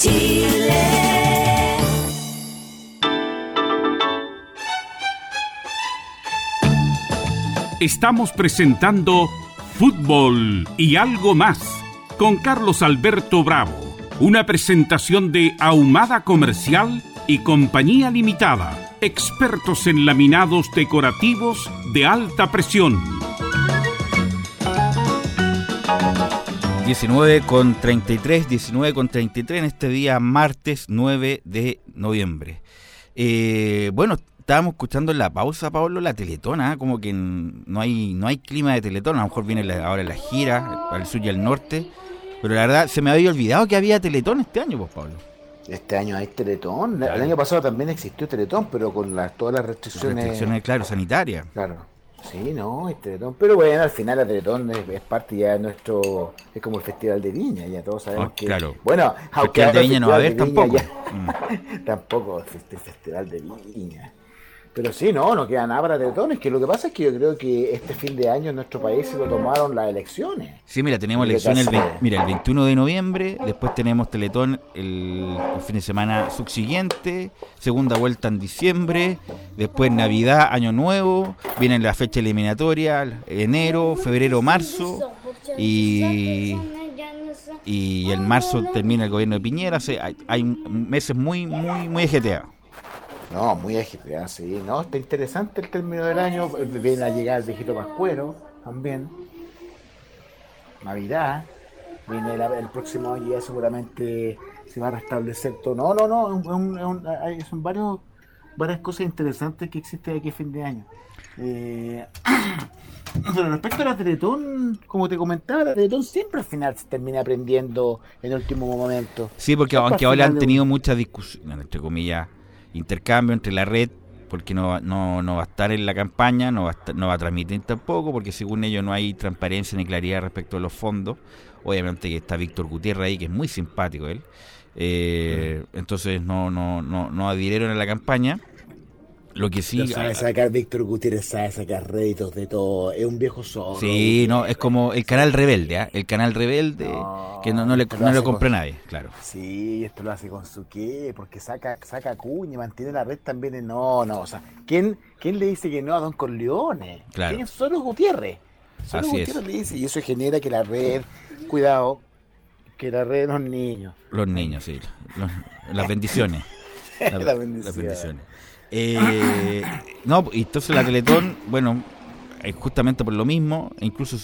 Chile. Estamos presentando Fútbol y algo más con Carlos Alberto Bravo. Una presentación de Ahumada Comercial y Compañía Limitada. Expertos en laminados decorativos de alta presión. 19 con 33, 19 con 33 en este día martes 9 de noviembre. Eh, bueno, estábamos escuchando en la pausa, Pablo, la Teletona, como que no hay no hay clima de Teletón, a lo mejor viene la- ahora la gira al sur y al norte, pero la verdad se me había olvidado que había Teletón este año, pues Pablo. Este año hay Teletón. El año pasado también existió Teletón, pero con las, todas las restricciones. Restricciones, claro, sanitarias. Claro. Sí, no, hay Teletón. Pero bueno, al final la Teletón es, es parte ya de nuestro. Es como el Festival de Viña, ya todos sabemos Ah, que. claro. Bueno, aunque Festival de el Viña no va a haber tampoco. Mm. Ya- [LAUGHS] tampoco el fest- el Festival de Viña. Pero sí, no, no queda nada para Teletón. Es que lo que pasa es que yo creo que este fin de año en nuestro país se lo tomaron las elecciones. Sí, mira, tenemos ¿Qué elección el, pasa? 20 mira, el 21 de noviembre, después tenemos Teletón el, el fin de semana subsiguiente, segunda vuelta en diciembre, después Navidad, Año Nuevo, viene la fecha eliminatoria, enero, febrero, marzo, y, y en marzo termina el gobierno de Piñera, hay, hay meses muy, muy, muy ejeteados. No, muy agitada, sí. No, está interesante el término del año. Viene la llegada del viejito Pascuero también. Navidad. Viene la- el próximo año ya seguramente se va a restablecer todo. No, no, no. un- es un- hay- son varios, varias cosas interesantes que existen aquí a fin de año. Eh, [CLEARS THROAT] pero respecto a la Teletón, como te comentaba, la Teletón siempre al final se termina aprendiendo en último momento. Sí, porque Siempre aunque ahora han de- tenido muchas discusiones, entre comillas, intercambio entre la red, porque no, va- no, no va a estar en la campaña, no va, a estar- no va a transmitir tampoco, porque según ellos no hay transparencia ni claridad respecto a los fondos. Obviamente que está Víctor Gutiérrez ahí, que es muy simpático él. Eh, Entonces no, no, no, no adhirieron a la campaña. Lo que sí. Sabe sacar Víctor Gutiérrez, sabe sacar réditos de todo. Es un viejo zorro. Sí, no, es como el canal rebelde, ¿ah? El canal rebelde No, que no, no le, lo no hace compra con- nadie, claro. Sí, esto lo hace con su qué, porque saca, saca cuña, mantiene la red también. en- No, no, o sea, ¿quién, ¿quién le dice que no a Don Corleone? Claro. ¿Quién? Solo Gutiérrez. Solo Así es. Gutiérrez le dice, y eso genera que la red, cuidado, que la red de los niños. Los niños, sí. los- las bendiciones. [LAUGHS] La- Las Las bendiciones. Eh, no, y entonces la Teletón, bueno, justamente por lo mismo, incluso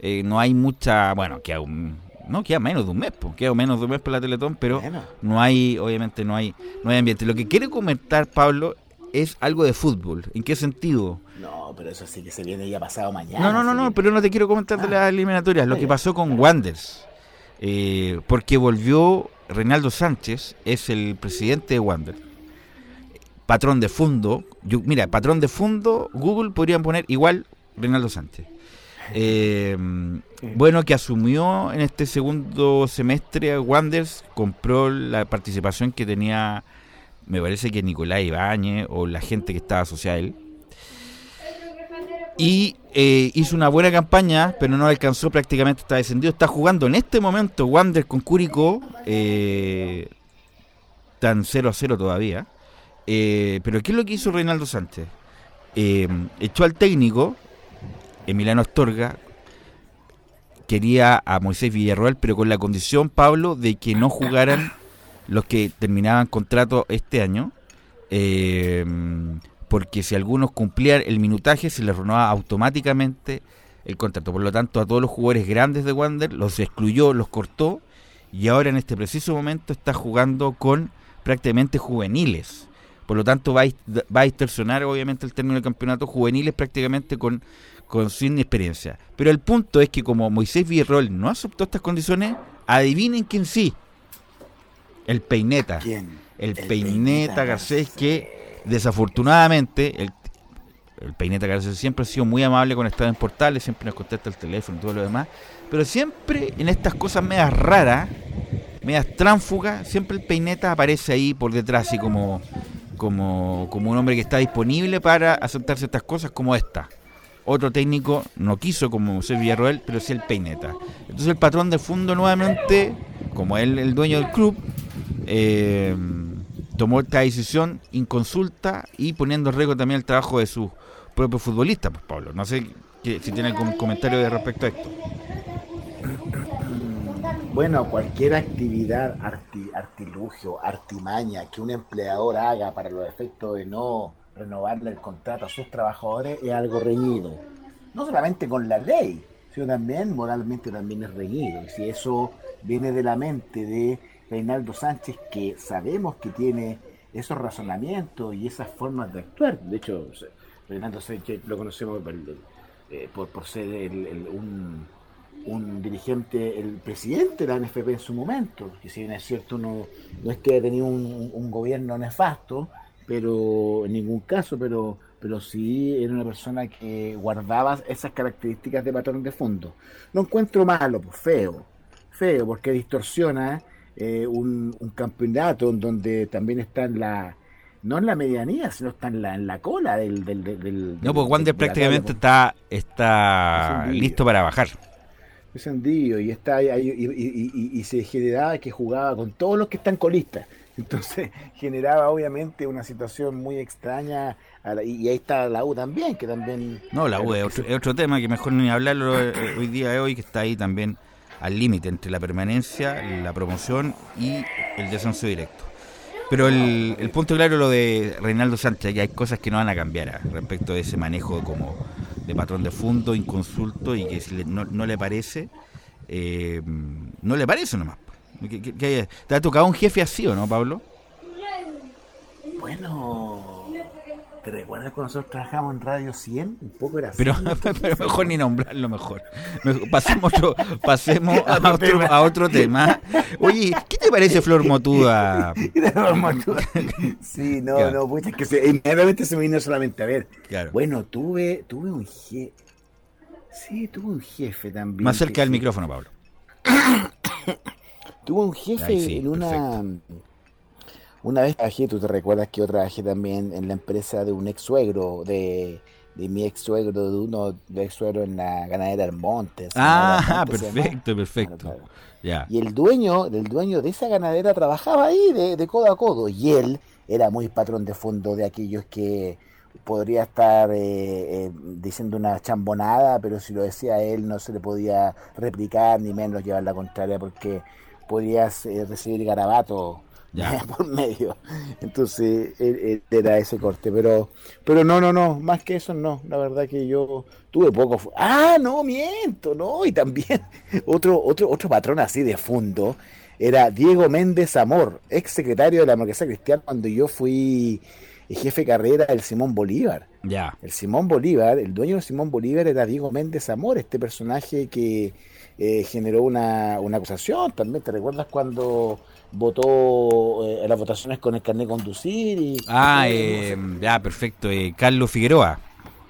eh, no hay mucha, bueno, queda un, no, queda menos de un mes, pues, queda menos de un mes para la Teletón, pero Bueno. no hay, obviamente no hay, no hay ambiente. Lo que quiere comentar Pablo es algo de fútbol. ¿En qué sentido? No, pero eso sí que se viene ya pasado mañana. No, no, no, no, pero no te quiero comentar de las eliminatorias. Lo que pasó con Wanders. Eh, porque volvió Reinaldo Sánchez, es el presidente de Wander. Patrón de fondo. Yo- mira, patrón de fondo, Google podrían poner igual Reinaldo Sánchez. Eh, bueno, que asumió en este segundo semestre Wanders, compró la participación que tenía, me parece que Nicolás Ibáñez o la gente que estaba asociada a él. Y eh, hizo una buena campaña, pero no alcanzó, prácticamente está descendido. Está jugando en este momento Wander con Curicó, eh, tan 0 a 0 todavía. Eh, pero ¿qué es lo que hizo Reinaldo Sánchez? Eh, echó al técnico, Emiliano Astorga, quería a Moisés Villarroel, pero con la condición, Pablo, de que no jugaran los que terminaban contrato este año. eh, porque si algunos cumplían el minutaje, se les renovaba automáticamente el contrato. Por lo tanto, a todos los jugadores grandes de Wander los excluyó, los cortó, y ahora en este preciso momento está jugando con prácticamente juveniles. Por lo tanto, va a, va a distorsionar obviamente el término del campeonato juveniles prácticamente con, con sin experiencia. Pero el punto es que como Moisés Villarroel no aceptó estas condiciones, adivinen quién sí. El Peineta. ¿Quién? El, El Peineta Peineta Garcés que desafortunadamente el, el Peineta Garcés siempre ha sido muy amable con Estado en Portales, siempre nos contesta el teléfono y todo lo demás, pero siempre en estas cosas medias raras, medias tránfugas, siempre el Peineta aparece ahí por detrás, así como, como, como un hombre que está disponible para aceptar ciertas cosas como esta. Otro técnico no quiso como José Villarroel, pero sí el Peineta. Entonces el patrón de fondo nuevamente, como él el dueño del club, eh, tomó esta decisión inconsulta y poniendo en riesgo también el trabajo de sus propios futbolistas, pues Pablo. No sé que- si tiene algún comentario de respecto a esto. Bueno, cualquier actividad, arti- artilugio, artimaña que un empleador haga para los efectos de no renovarle el contrato a sus trabajadores es algo reñido. No solamente con la ley, sino también moralmente también es reñido. Y si eso viene de la mente de Reinaldo Sánchez, que sabemos que tiene esos razonamientos y esas formas de actuar. De hecho, Reinaldo Sánchez lo conocemos por, eh, por, por ser el- el- un, un dirigente, el presidente de la NFP en su momento, que si bien es cierto no, no es que haya tenido un, un gobierno nefasto, pero en ningún caso, pero, pero sí era una persona que guardaba esas características de patrón de fondo. No encuentro malo, pues feo, feo, porque distorsiona eh, un, un campeonato en donde también está en la, no en la medianía, sino está en la, en la cola del... del, del- del- No, pues Wander prácticamente está, está Es listo para bajar. Es hendido y está y, y- y- y se generaba que jugaba con todos los que están colistas. [LAUGHS] Entonces generaba obviamente una situación muy extraña a la- y, ahí está la U también, que también... No, la U es otro, es otro tema que mejor ni hablarlo eh, hoy día de hoy, que está ahí también al límite entre la permanencia, la promoción y el descenso directo. Pero el, el punto claro es lo de Reinaldo Sánchez, que hay cosas que no van a cambiar ah, respecto de ese manejo como de patrón de fondo, inconsulto, y que si le- no, no le parece, eh, no le parece nomás. Que- que- que- ¿Te ha tocado un jefe así o no, Pablo? Bueno, ¿te recuerdas cuando nosotros trabajamos en Radio 100? Un poco era así. [LAUGHS] Pero, mejor ni nombrarlo mejor. Pasemos, otro- pasemos [LAUGHS] a, otro, a otro tema. Oye, ¿qué te parece [LAUGHS] Flor Motuda? Sí, no, Claro. no, pucha, es que se, inmediatamente se me vino solamente a ver. Claro. Bueno, tuve, tuve un jefe. Sí, tuve un jefe también. Más cerca del micrófono, Pablo. [COUGHS] Tuve un jefe sí, en una Una vez trabajé, tú te recuerdas que yo trabajé también en la empresa de un ex suegro, de, de mi ex suegro, de uno de ex suegro en la ganadera del Monte. Ah, perfecto, perfecto. Ya. Y el dueño, del dueño de esa ganadera trabajaba ahí de, de codo a codo. Y él era muy patrón de fondo de aquellos que podría estar eh, eh, diciendo una chambonada, pero si lo decía él no se le podía replicar ni menos llevar la contraria porque podías eh, recibir garabato Ya. [LAUGHS] por medio. Entonces él- él era ese corte, pero pero no, no, no, más que eso no. La verdad que yo tuve poco. Ah, no, miento, no. Y también [LAUGHS] otro otro otro patrón así de fondo era Diego Méndez Amor, ex secretario de la democracia cristiana cuando yo fui jefe de carrera del Simón Bolívar. Ya. El Simón Bolívar, el dueño de Simón Bolívar era Diego Méndez Amor, este personaje que eh, generó una, una acusación también. ¿Te recuerdas cuando votó eh, en las votaciones con el carnet de conducir? Y, Ah, eh, ya, perfecto. eh, Carlos Figueroa.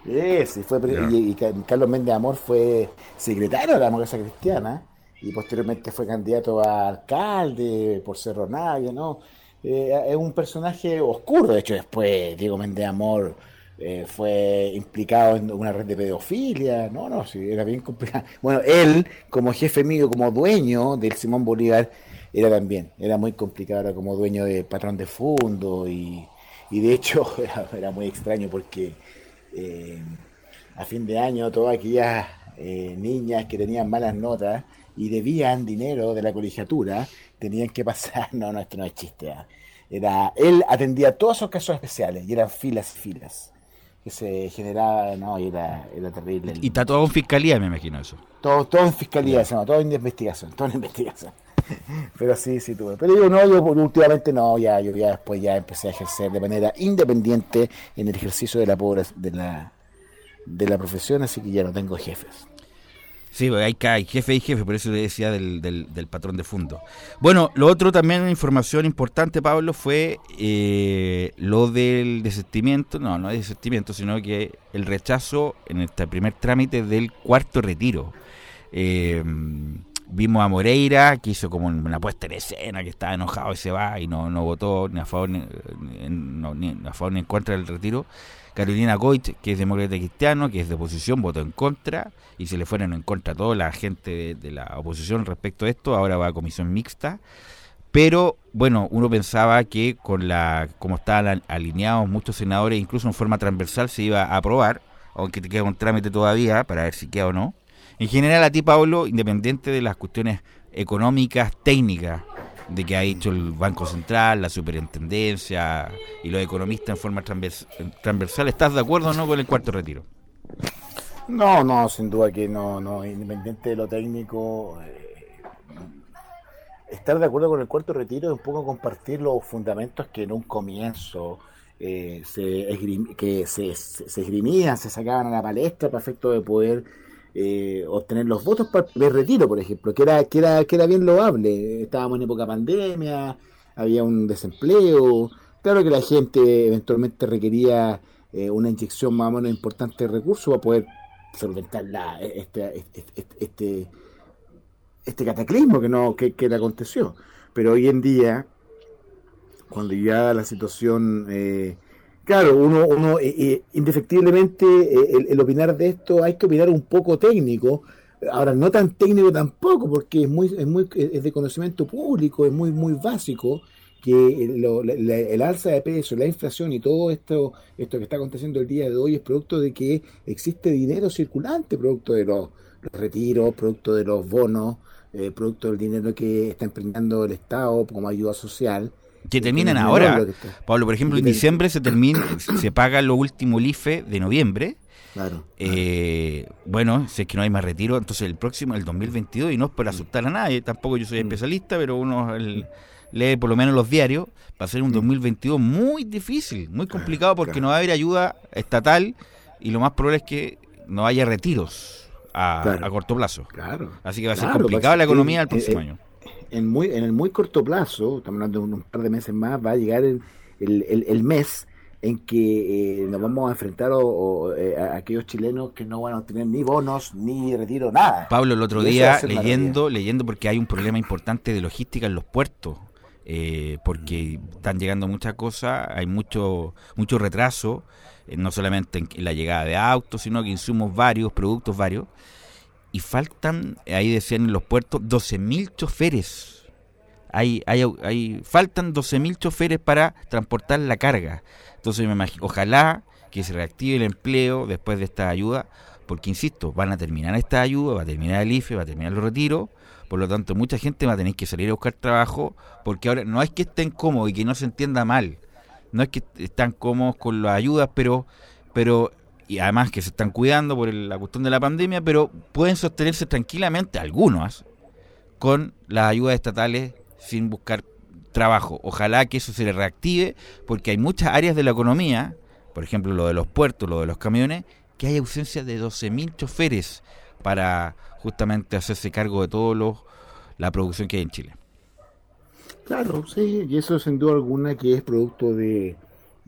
Ese, fue, y, y Ca- Carlos Méndez Amor fue secretario de la democracia cristiana y posteriormente fue candidato a alcalde por Cerro Navia, ¿no? Eh, es un personaje oscuro, de hecho después Diego Méndez Amor eh, fue implicado en una red de pedofilia, no, no, sí, era bien complicado. Bueno, él como jefe mío, como dueño del Simón Bolívar, era también, era muy complicado, era como dueño de patrón de fondo y, y de hecho [LAUGHS] era, era muy extraño porque eh, a fin de año todas aquellas eh, niñas que tenían malas notas y debían dinero de la colegiatura tenían que pasar, [LAUGHS] no, no, esto no es chiste, ah. era, él atendía todos esos casos especiales y eran filas y filas que se generaban, no, y era, era terrible. Y está todo en fiscalía, me imagino eso. Todo, todo en fiscalía, se llama, todo en investigación, todo en [LAUGHS] investigación. Pero sí, sí tuve. Pero yo no, yo últimamente no, ya, yo ya después ya empecé a ejercer de manera independiente en el ejercicio de la pobre, de la de la profesión, así que ya no tengo jefes. Sí, porque hay, hay jefe y jefe, por eso le decía del, del, patrón de fondo. Bueno, lo otro también, información importante, Pablo, fue eh, lo del desistimiento, no, no es desistimiento, sino que el rechazo en este primer trámite del cuarto retiro. Eh, vimos a Moreira, que hizo como una puesta en escena, que estaba enojado y se va, y no, no votó ni a favor ni, a favor ni en contra del retiro. Carolina Goit, que es demócrata cristiano, que es de oposición, votó en contra y se le fueron en contra toda la gente de, de la oposición respecto a esto. Ahora va a comisión mixta. Pero bueno, uno pensaba que con la como estaban alineados muchos senadores, incluso en forma transversal, se iba a aprobar, aunque te queda un trámite todavía para ver si queda o no. En general, a ti, Pablo, independiente de las cuestiones económicas, técnicas, de que ha dicho el Banco Central, la Superintendencia y los economistas en forma transvers- transversal, ¿estás de acuerdo o no con el cuarto retiro? No, no, sin duda que no, no, independiente de lo técnico, eh, estar de acuerdo con el cuarto retiro es un poco compartir los fundamentos que en un comienzo eh, se, esgrim- que se esgrimían, se sacaban a la palestra para efecto de poder eh, obtener los votos para el retiro, por ejemplo, que era, que era, que era bien loable. Estábamos en época pandemia, había un desempleo, claro que la gente eventualmente requería eh, una inyección más o menos importante de recursos para poder solventar la, este, este, este, este, este cataclismo que, no, que, que le aconteció. Pero hoy en día, cuando ya la situación, eh, claro, uno, uno eh, eh, indefectiblemente eh, el, opinar de esto hay que opinar un poco técnico, ahora no tan técnico tampoco, porque es muy, es muy, es de conocimiento público, es muy, muy básico que lo- el alza de precios, la inflación y todo esto, esto que está aconteciendo el día de hoy es producto de que existe dinero circulante, producto de los, retiros, producto de los bonos, producto del dinero que está emprendiendo el Estado como ayuda social. Que terminan ahora. que Pablo, por ejemplo, en diciembre se termina, se paga lo último IFE de noviembre. Claro. Eh, bueno, si es que no hay más retiro, entonces el próximo, el 2022, y no es por asustar a nadie, tampoco yo Mm. soy especialista, pero uno el- lee por lo menos los diarios, va a ser un 2022 muy difícil, muy complicado porque claro. no va a haber ayuda estatal y lo más probable es que no haya retiros a, Claro. a corto plazo. Claro. Así que va a ser Claro, complicada la economía el eh, próximo eh, año. En, muy, en el muy corto plazo, estamos hablando de un, un par de meses más, va a llegar el, el- el- el mes en que eh, nos vamos a enfrentar o- o, eh, a aquellos chilenos que no van a obtener ni bonos, ni retiro, nada. Pablo, el otro día leyendo, leyendo porque hay un problema importante de logística en los puertos. eh, porque están llegando muchas cosas, hay mucho, mucho retraso, eh, no solamente en la llegada de autos, sino que insumos varios, productos varios, y faltan, ahí decían en los puertos, 12.000 choferes. Hay, hay, hay, faltan 12.000 choferes para transportar la carga. Entonces me imagino, ojalá que se reactive el empleo después de esta ayuda, porque insisto, van a terminar esta ayuda, va a terminar el IFE, va a terminar los retiros, por lo tanto mucha gente va a tener que salir a buscar trabajo, porque ahora no es que estén cómodos y que no se entienda mal, no es que están cómodos con las ayudas, pero, pero y además que se están cuidando por la cuestión de la pandemia, pero pueden sostenerse tranquilamente algunos con las ayudas estatales sin buscar trabajo. Ojalá que eso se le reactive, porque hay muchas áreas de la economía, por ejemplo lo de los puertos, lo de los camiones, que hay ausencia de 12.000 choferes para justamente hacerse cargo de los, la producción que hay en Chile. Claro, sí, y eso sin duda alguna que es producto de,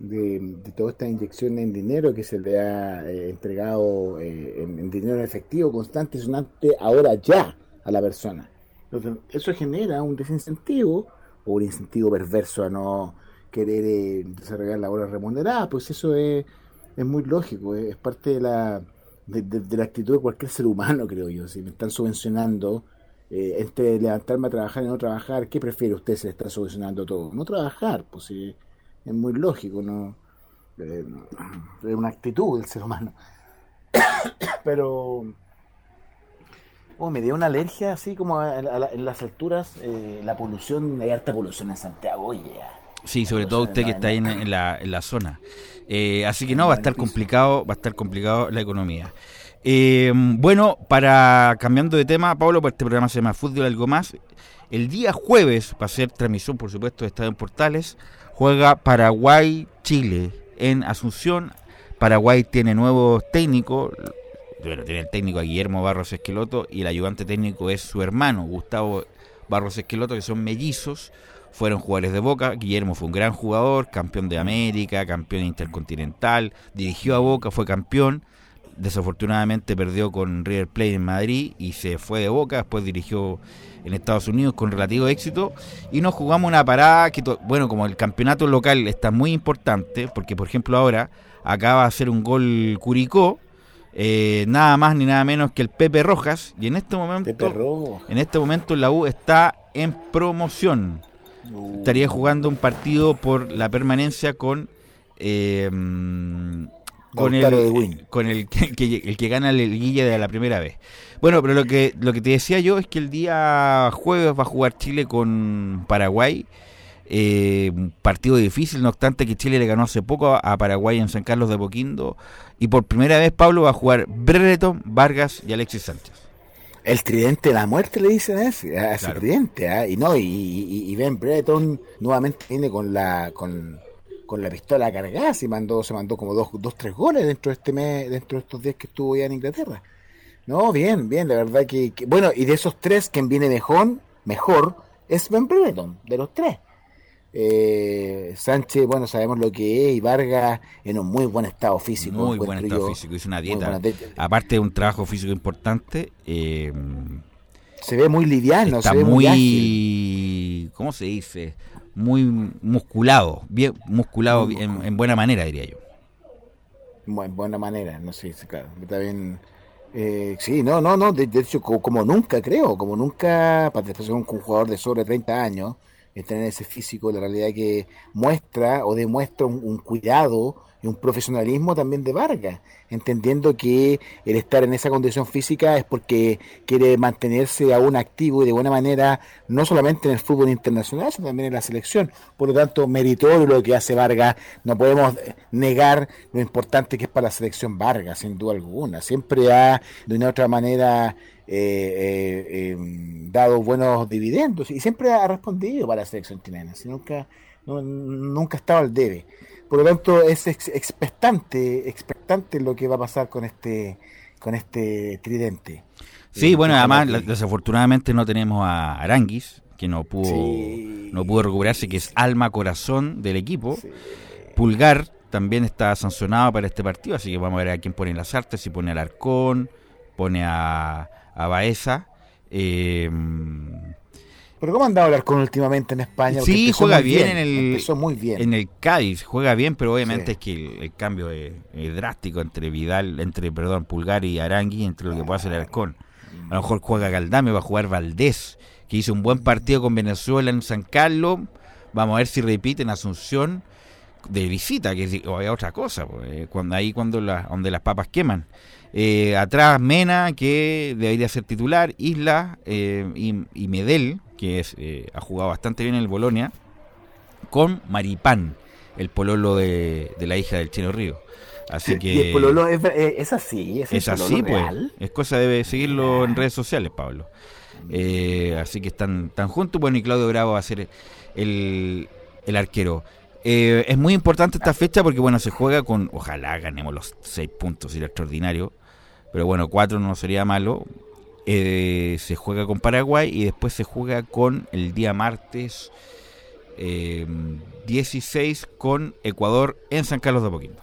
de, de toda esta inyección en dinero que se le ha eh, entregado eh, en, en dinero efectivo constante, sonante, ahora ya a la persona. Entonces, eso genera un desincentivo o un incentivo perverso a no querer eh, desarrollar labores remuneradas, pues eso es, es muy lógico, es, es parte de la, de, la actitud de cualquier ser humano, creo yo. Si me están subvencionando eh, entre levantarme a trabajar y no trabajar, ¿qué prefiere usted si le está subvencionando todo? No trabajar, pues sí, es muy lógico, ¿no? Eh, es una actitud del ser humano. [COUGHS] Pero oh, me dio una alergia así como a- a en las alturas, eh, la polución, hay harta polución en Santiago, oye. Sí, sobre todo usted que está ahí en, en la, en la zona. Eh, así que no, va a estar complicado, va a estar complicado la economía. Eh, bueno, para cambiando de tema, Pablo, pues este programa se llama Fútbol Algo Más. El día jueves, para hacer transmisión, por supuesto, de Estadio en Portales, juega Paraguay-Chile en Asunción. Paraguay tiene nuevos técnicos. Bueno, tiene el técnico a Guillermo Barros Esqueloto y el ayudante técnico es su hermano, Gustavo Barros Esqueloto, que son mellizos. Fueron jugadores de Boca. Guillermo fue un gran jugador, campeón de América, campeón intercontinental. Dirigió a Boca, fue campeón. Desafortunadamente perdió con River Plate en Madrid y se fue de Boca. Después dirigió en Estados Unidos con relativo éxito. Y nos jugamos una parada que, bueno, como el campeonato local está muy importante, porque por ejemplo ahora acaba de hacer un gol Curicó. eh, nada más ni nada menos que el Pepe Rojas. Y en este momento, en este momento la U está en promoción estaría jugando un partido por la permanencia con eh, con de el Win. con el que, [LAUGHS] que- el que gana el guille de la primera vez. Bueno, pero lo que lo que te decía yo es que el día jueves va a jugar Chile con Paraguay. Eh, un partido difícil, no obstante que Chile le ganó hace poco a, Paraguay en San Carlos de Poquindo. Y por primera vez Pablo va a jugar Brereton, Vargas y Alexis Sánchez. El tridente de la muerte le dicen a ese, a ese Claro. tridente, ¿ah? y no, y, y- y Ben Breton nuevamente viene con la con, con la pistola cargada, se mandó, se mandó como dos, dos, tres goles dentro de este mes, dentro de estos días que estuvo ya en Inglaterra. No, bien, bien, la verdad que, que- bueno, y de esos tres, quien viene mejor, mejor, es Ben Breton, de los tres. Eh, Sánchez, bueno, sabemos lo que es, y Vargas en un muy buen estado físico. Muy buen estado yo. físico, hizo una dieta. Aparte de un trabajo físico importante, eh, Se ve muy liviano, está se ve muy, ágil. muy, ¿cómo se dice? Muy musculado, bien musculado en, en buena manera, diría yo. Bu- buena manera, no sé, claro. Está bien. eh, sí, no, no, no, de, de hecho, co- como, nunca, creo, como nunca, para después un, un jugador de sobre 30 años, tener ese físico, la realidad que muestra o demuestra un, un cuidado y un profesionalismo también de Vargas, entendiendo que el estar en esa condición física es porque quiere mantenerse aún activo y de buena manera, no solamente en el fútbol internacional, sino también en la selección. Por lo tanto, meritorio lo que hace Vargas, no podemos eh, negar lo importante que es para la selección Vargas, sin duda alguna. Siempre ha, de una u otra manera, eh, eh, eh, dado buenos dividendos y siempre ha respondido para la selección chilena. Si nunca, no- nunca ha estado al debe. Por lo tanto, es ex- expectante, expectante lo que va a pasar con este, con este tridente. Sí, Eh, bueno, además, que- desafortunadamente no tenemos a Aranguis, que no pudo, Sí. no pudo recuperarse, que es alma corazón del equipo. Sí. Pulgar también está sancionado para este partido, así que vamos a ver a quién pone las artes, si pone al Arcón, pone a, a Baeza. eh, Pero ¿cómo ha andado Alarcón últimamente en España? Porque Sí, juega bien, en el Empezó muy bien. en el Cádiz, juega bien, pero obviamente Sí. es que el, el cambio es, es drástico entre Vidal, entre perdón, Pulgar y Arangui, entre lo que puede hacer Alarcón. A lo mejor juega Galdame, va a jugar Valdés, que hizo un buen partido con Venezuela en San Carlos. Vamos a ver si repite en Asunción de visita, que o otra cosa, pues, eh, cuando ahí cuando la, donde las papas queman. Eh, atrás Mena, que debería ser titular, Isla eh, y, y Medel, que es, eh, ha jugado bastante bien en el Bolonia, con Maripán, el pololo de, de la hija del Chino Río. Así [LAUGHS] que Y el pololo es, eh, es así, es, es así, pues. real. Es cosa de seguirlo en redes sociales, Pablo. Eh, así que están, están juntos. Bueno, y Claudio Bravo va a ser el, el arquero. Eh, es muy importante esta fecha porque, bueno, se juega con. Ojalá ganemos los seis puntos, sería extraordinario. Pero bueno, cuatro no sería malo. Eh, se juega con Paraguay y después se juega con el día martes eh, 16 con Ecuador en San Carlos de Apoquindo.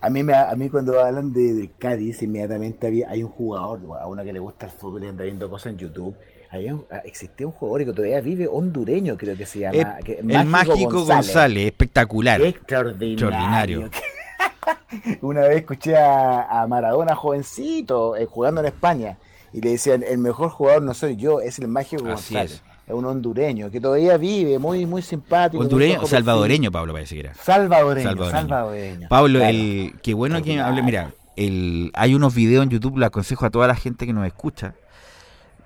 A mí, me, a mí cuando hablan de, Cádiz, inmediatamente había, hay un jugador, a una que le gusta el fútbol y anda viendo cosas en YouTube. Un- ah, existía un jugador que todavía vive hondureño, creo que se llama. Que- el Mágico González, espectacular. Extraordinario. Extraordinario. [LAUGHS] Una vez escuché a, a Maradona jovencito eh, jugando en España y le decían, el mejor jugador no soy yo, es el Mágico González. es. Es un hondureño que todavía vive, muy muy simpático. Hondureño, salvadoreño, Pablo, parece que era. Salvadoreño, Salvadoreño. salvadoreño. Pablo, Claro. el qué bueno que hable, mira, el, hay unos videos en YouTube, le aconsejo a toda la gente que nos escucha,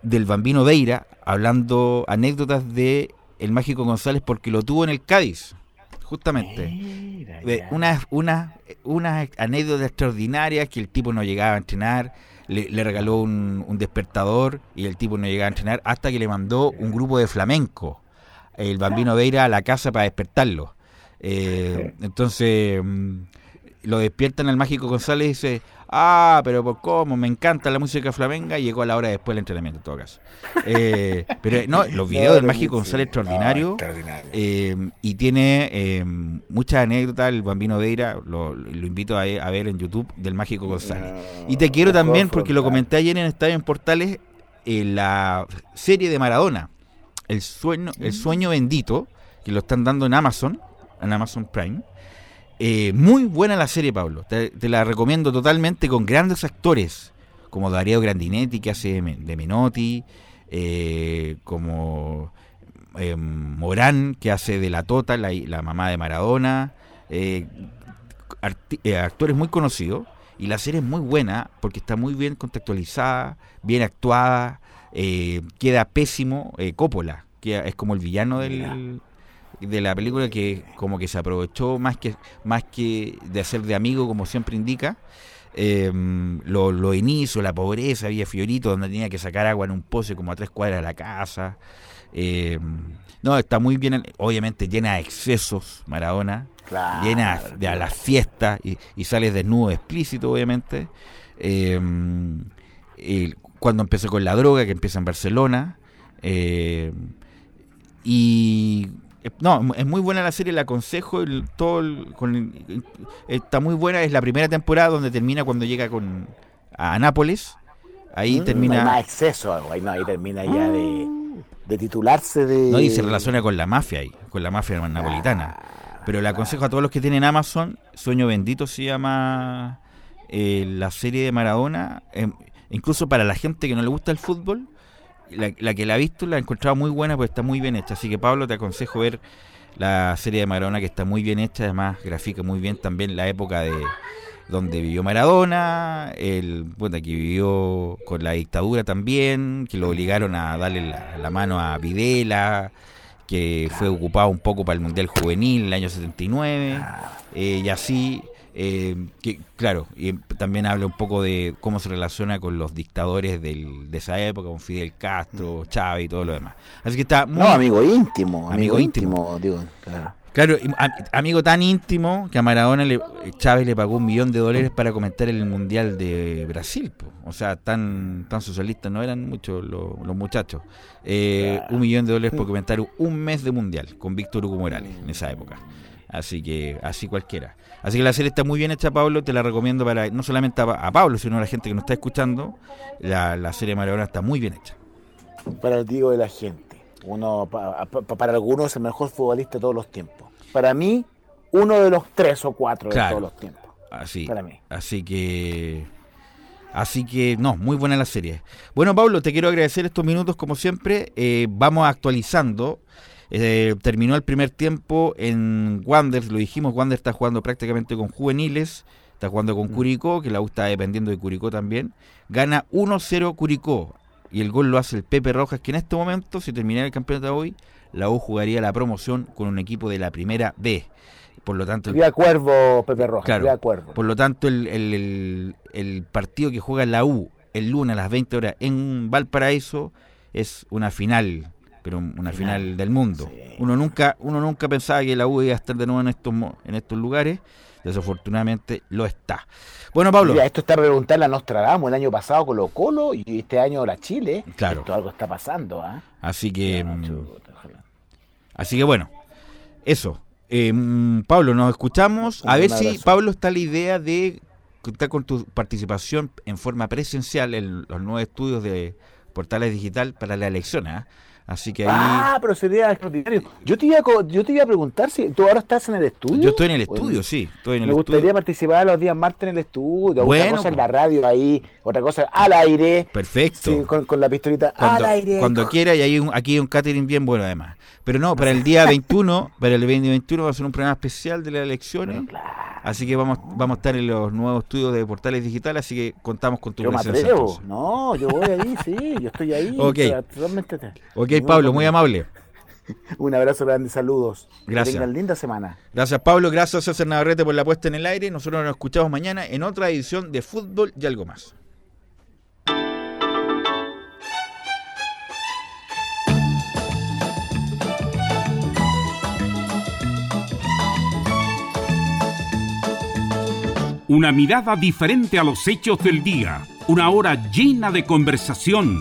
del Bambino Deira, hablando anécdotas de el Mágico González porque lo tuvo en el Cádiz, justamente. Unas unas unas anécdotas extraordinarias que el tipo no llegaba a entrenar, le, le regaló un, un despertador y el tipo no llegaba a entrenar hasta que le mandó un grupo de flamenco, el bambino Veira a la casa para despertarlo. Eh, [LAUGHS] entonces mm, lo despiertan al mágico González y dice, ah, pero por cómo, me encanta la música flamenca y llegó a la hora después del entrenamiento en todo caso. Eh, pero no, [LAUGHS] los videos No, del mágico González no, extraordinario. extraordinario. Eh, y tiene eh, muchas anécdotas, el Bambino Veira, lo, lo invito a, a ver en YouTube, del Mágico González. y te quiero también, porque lo comenté ayer en Estadio en Portales, la serie de Maradona, El sueño, el sueño Bendito, que lo están dando en Amazon, en Amazon Prime. Eh, muy buena la serie, Pablo. Te, la recomiendo totalmente con grandes actores, como Darío Grandinetti, que hace de, Men- de Menotti, eh, como eh, Morán, que hace de la Tota, la, la mamá de Maradona. eh, eh, actores muy conocidos. Y la serie es muy buena porque está muy bien contextualizada, bien actuada. eh, queda pésimo Coppola, que es como el villano del, de la película que como que se aprovechó más que más que de hacer de amigo como siempre indica eh, lo, lo inicio, la pobreza, había Fiorito donde tenía que sacar agua en un pozo como a tres cuadras de la casa. eh, no, está muy bien, obviamente llena de excesos Maradona, Claro, llena de a las fiestas y, y sales desnudo explícito, obviamente. Eh, el- cuando empezó con la droga, que empieza en Barcelona. y no, es muy buena la serie, la aconsejo. El, todo el- con el- está muy buena. Es la primera temporada donde termina cuando llega con a Nápoles. Ahí Mm, Hay termina. más exceso, ahí, no, ahí termina ya de, de titularse de. No, y se relaciona con la mafia ahí, con la mafia napolitana. Pero le aconsejo a todos los que tienen Amazon, Sueño Bendito se llama eh, la serie de Maradona. eh, incluso para la gente que no le gusta el fútbol, la, la que la ha visto la ha encontrado muy buena porque está muy bien hecha. Así que Pablo, te aconsejo ver la serie de Maradona que está muy bien hecha, además grafica muy bien también la época de donde vivió Maradona, el bueno, que vivió con la dictadura también, que lo obligaron a darle la, la mano a Videla, que fue ocupado un poco para el Mundial Juvenil en el año 79, eh, y así, eh, que claro, y también habla un poco de cómo se relaciona con los dictadores del- de esa época, con Fidel Castro, Chávez y todo lo demás. Así que está muy... No, amigo íntimo. Amigo Amigo, íntimo. íntimo, digo. Claro. Amigo tan íntimo que a Maradona le, Chávez le pagó un millón de dólares para comentar el Mundial de Brasil. po. O sea, tan, tan socialistas no eran muchos los, los muchachos. Eh, un millón de dólares por comentar un mes de Mundial con Víctor Hugo Morales en esa época. Así que, así cualquiera. Así que la serie está muy bien hecha, Pablo. Te la recomiendo para no solamente a, Pa- a Pablo, sino a la gente que nos está escuchando. La, la serie Maradona está muy bien hecha. Para el digo de la gente. Uno, pa- pa- para algunos es el mejor futbolista de todos los tiempos. Para mí, uno de los tres o cuatro de todos los tiempos. Así, Para mí. así que, así que, no, muy buena la serie. Bueno, Pablo, te quiero agradecer estos minutos como siempre. Eh, vamos actualizando. Eh, terminó el primer tiempo en Wander, lo dijimos, Wander está jugando prácticamente con juveniles, está jugando Mm. con Curicó, que la U está dependiendo de Curicó también. Gana 1-0 Curicó y el gol lo hace el Pepe Rojas, que en este momento, si terminara el campeonato hoy, la U jugaría la promoción con un equipo de la primera B. Por lo tanto, el Pepe Rojas, Claro. por lo tanto, el, el- el- el partido que juega la U el lunes a las 20 horas en Valparaíso es una final, pero una final, del mundo. Uno nunca uno nunca pensaba que la U iba a estar de nuevo en estos en estos lugares, desafortunadamente lo está. Bueno, Pablo, Mira, esto está preguntarle a Nostradamus el año pasado Colo Colo y este año la Chile. Claro. Esto algo está pasando, ¿ah? así que mm, así que bueno, eso. Eh, mm, Pablo, nos escuchamos. A ver si. Pablo está la idea de contar con tu participación en forma presencial en los nuevos estudios de Portales Digital para la elección. ¿ah? Así que ahí Ah, pero sería extraordinario. Yo te, iba a, yo te iba a preguntar si tú ahora estás en el estudio. yo estoy en el Bueno, estudio, sí. Estoy en el Me gustaría estudio. participar los días martes en el estudio. Bueno, otra cosa en pues. la radio ahí, otra cosa al aire. Perfecto. Sí, con, con la pistolita Cuando, al aire. cuando quiera, y hay un, aquí hay un catering bien bueno además. Pero no, para el día [LAUGHS] 21, para el 2021 va a ser un programa especial de las elecciones. Así que vamos, vamos a estar en los nuevos estudios de Portales Digital, así que contamos con tu Yo presencia. No, yo voy ahí, sí, yo estoy ahí. [LAUGHS] Ok. totalmente te- Ok, Pablo, muy amable. [LAUGHS] Un abrazo grande, saludos. Gracias. Que tengan linda semana. Gracias, Pablo. Gracias, César Navarrete, por la puesta en el aire. Nosotros nos escuchamos mañana en otra edición de Fútbol y algo más. Una mirada diferente a los hechos del día. Una hora llena de conversación,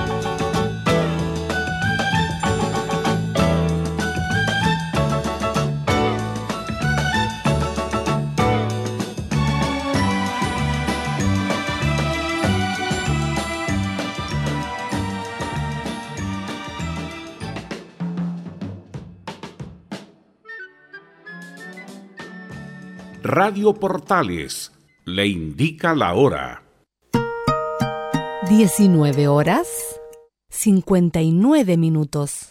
Radio Portales le indica la hora. 19 horas 59 minutos.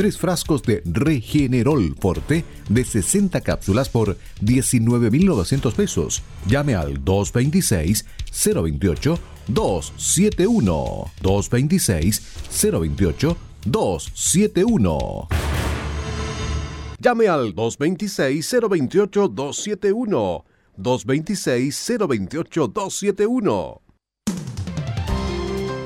tres frascos de Regenerol Forte de 60 cápsulas por 19.900 pesos. Llame al 226-028-271. 226-028-271. Llame al 226-028-271. 226-028-271.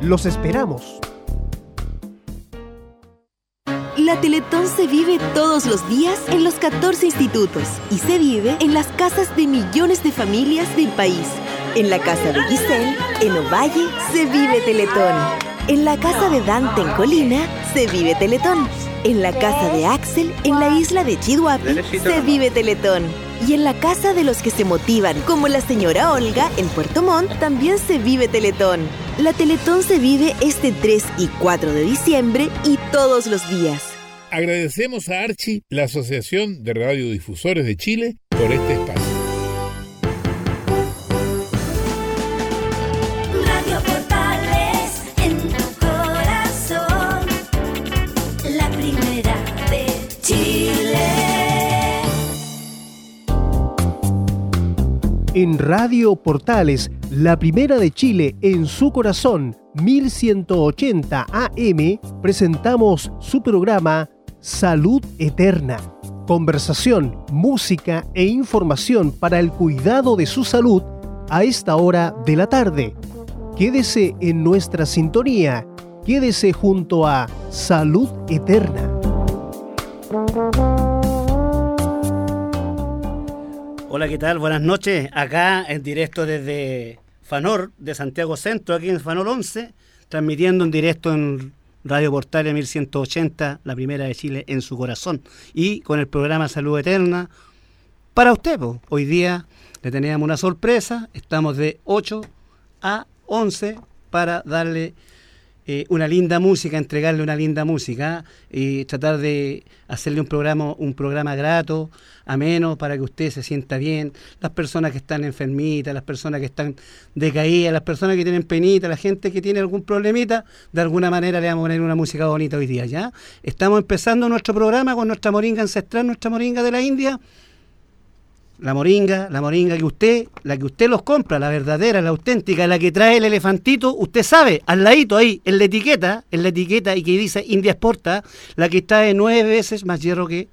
Los esperamos. La Teletón se vive todos los días en los 14 institutos y se vive en las casas de millones de familias del país. En la casa de Giselle, en Ovalle, se vive Teletón. En la casa de Dante en Colina, se vive Teletón. En la casa de Axel, en la isla de Chihuahua, se vive Teletón. Y en la casa de los que se motivan, como la señora Olga en Puerto Montt, también se vive Teletón. La Teletón se vive este 3 y 4 de diciembre y todos los días. Agradecemos a Archi, la Asociación de Radiodifusores de Chile, por este espacio. En Radio Portales, la primera de Chile en su corazón, 1180 AM, presentamos su programa Salud Eterna. Conversación, música e información para el cuidado de su salud a esta hora de la tarde. Quédese en nuestra sintonía, quédese junto a Salud Eterna. Hola, ¿qué tal? Buenas noches. Acá en directo desde Fanor de Santiago Centro, aquí en Fanor 11, transmitiendo en directo en Radio Portales 1180, la primera de Chile en su corazón. Y con el programa Salud Eterna para usted. po. Hoy día le teníamos una sorpresa. Estamos de 8 a 11 para darle eh, una linda música, entregarle una linda música y tratar de hacerle un programa, un programa grato, ameno, para que usted se sienta bien. Las personas que están enfermitas, las personas que están decaídas, las personas que tienen penita, la gente que tiene algún problemita, de alguna manera le vamos a poner una música bonita hoy día, ¿ya? Estamos empezando nuestro programa con nuestra moringa ancestral, nuestra moringa de la India la moringa, la moringa que usted, la que usted los compra, la verdadera, la auténtica, la que trae el elefantito, usted sabe, al ladito ahí, en la etiqueta, en la etiqueta y que dice India exporta, la que trae nueve veces más hierro que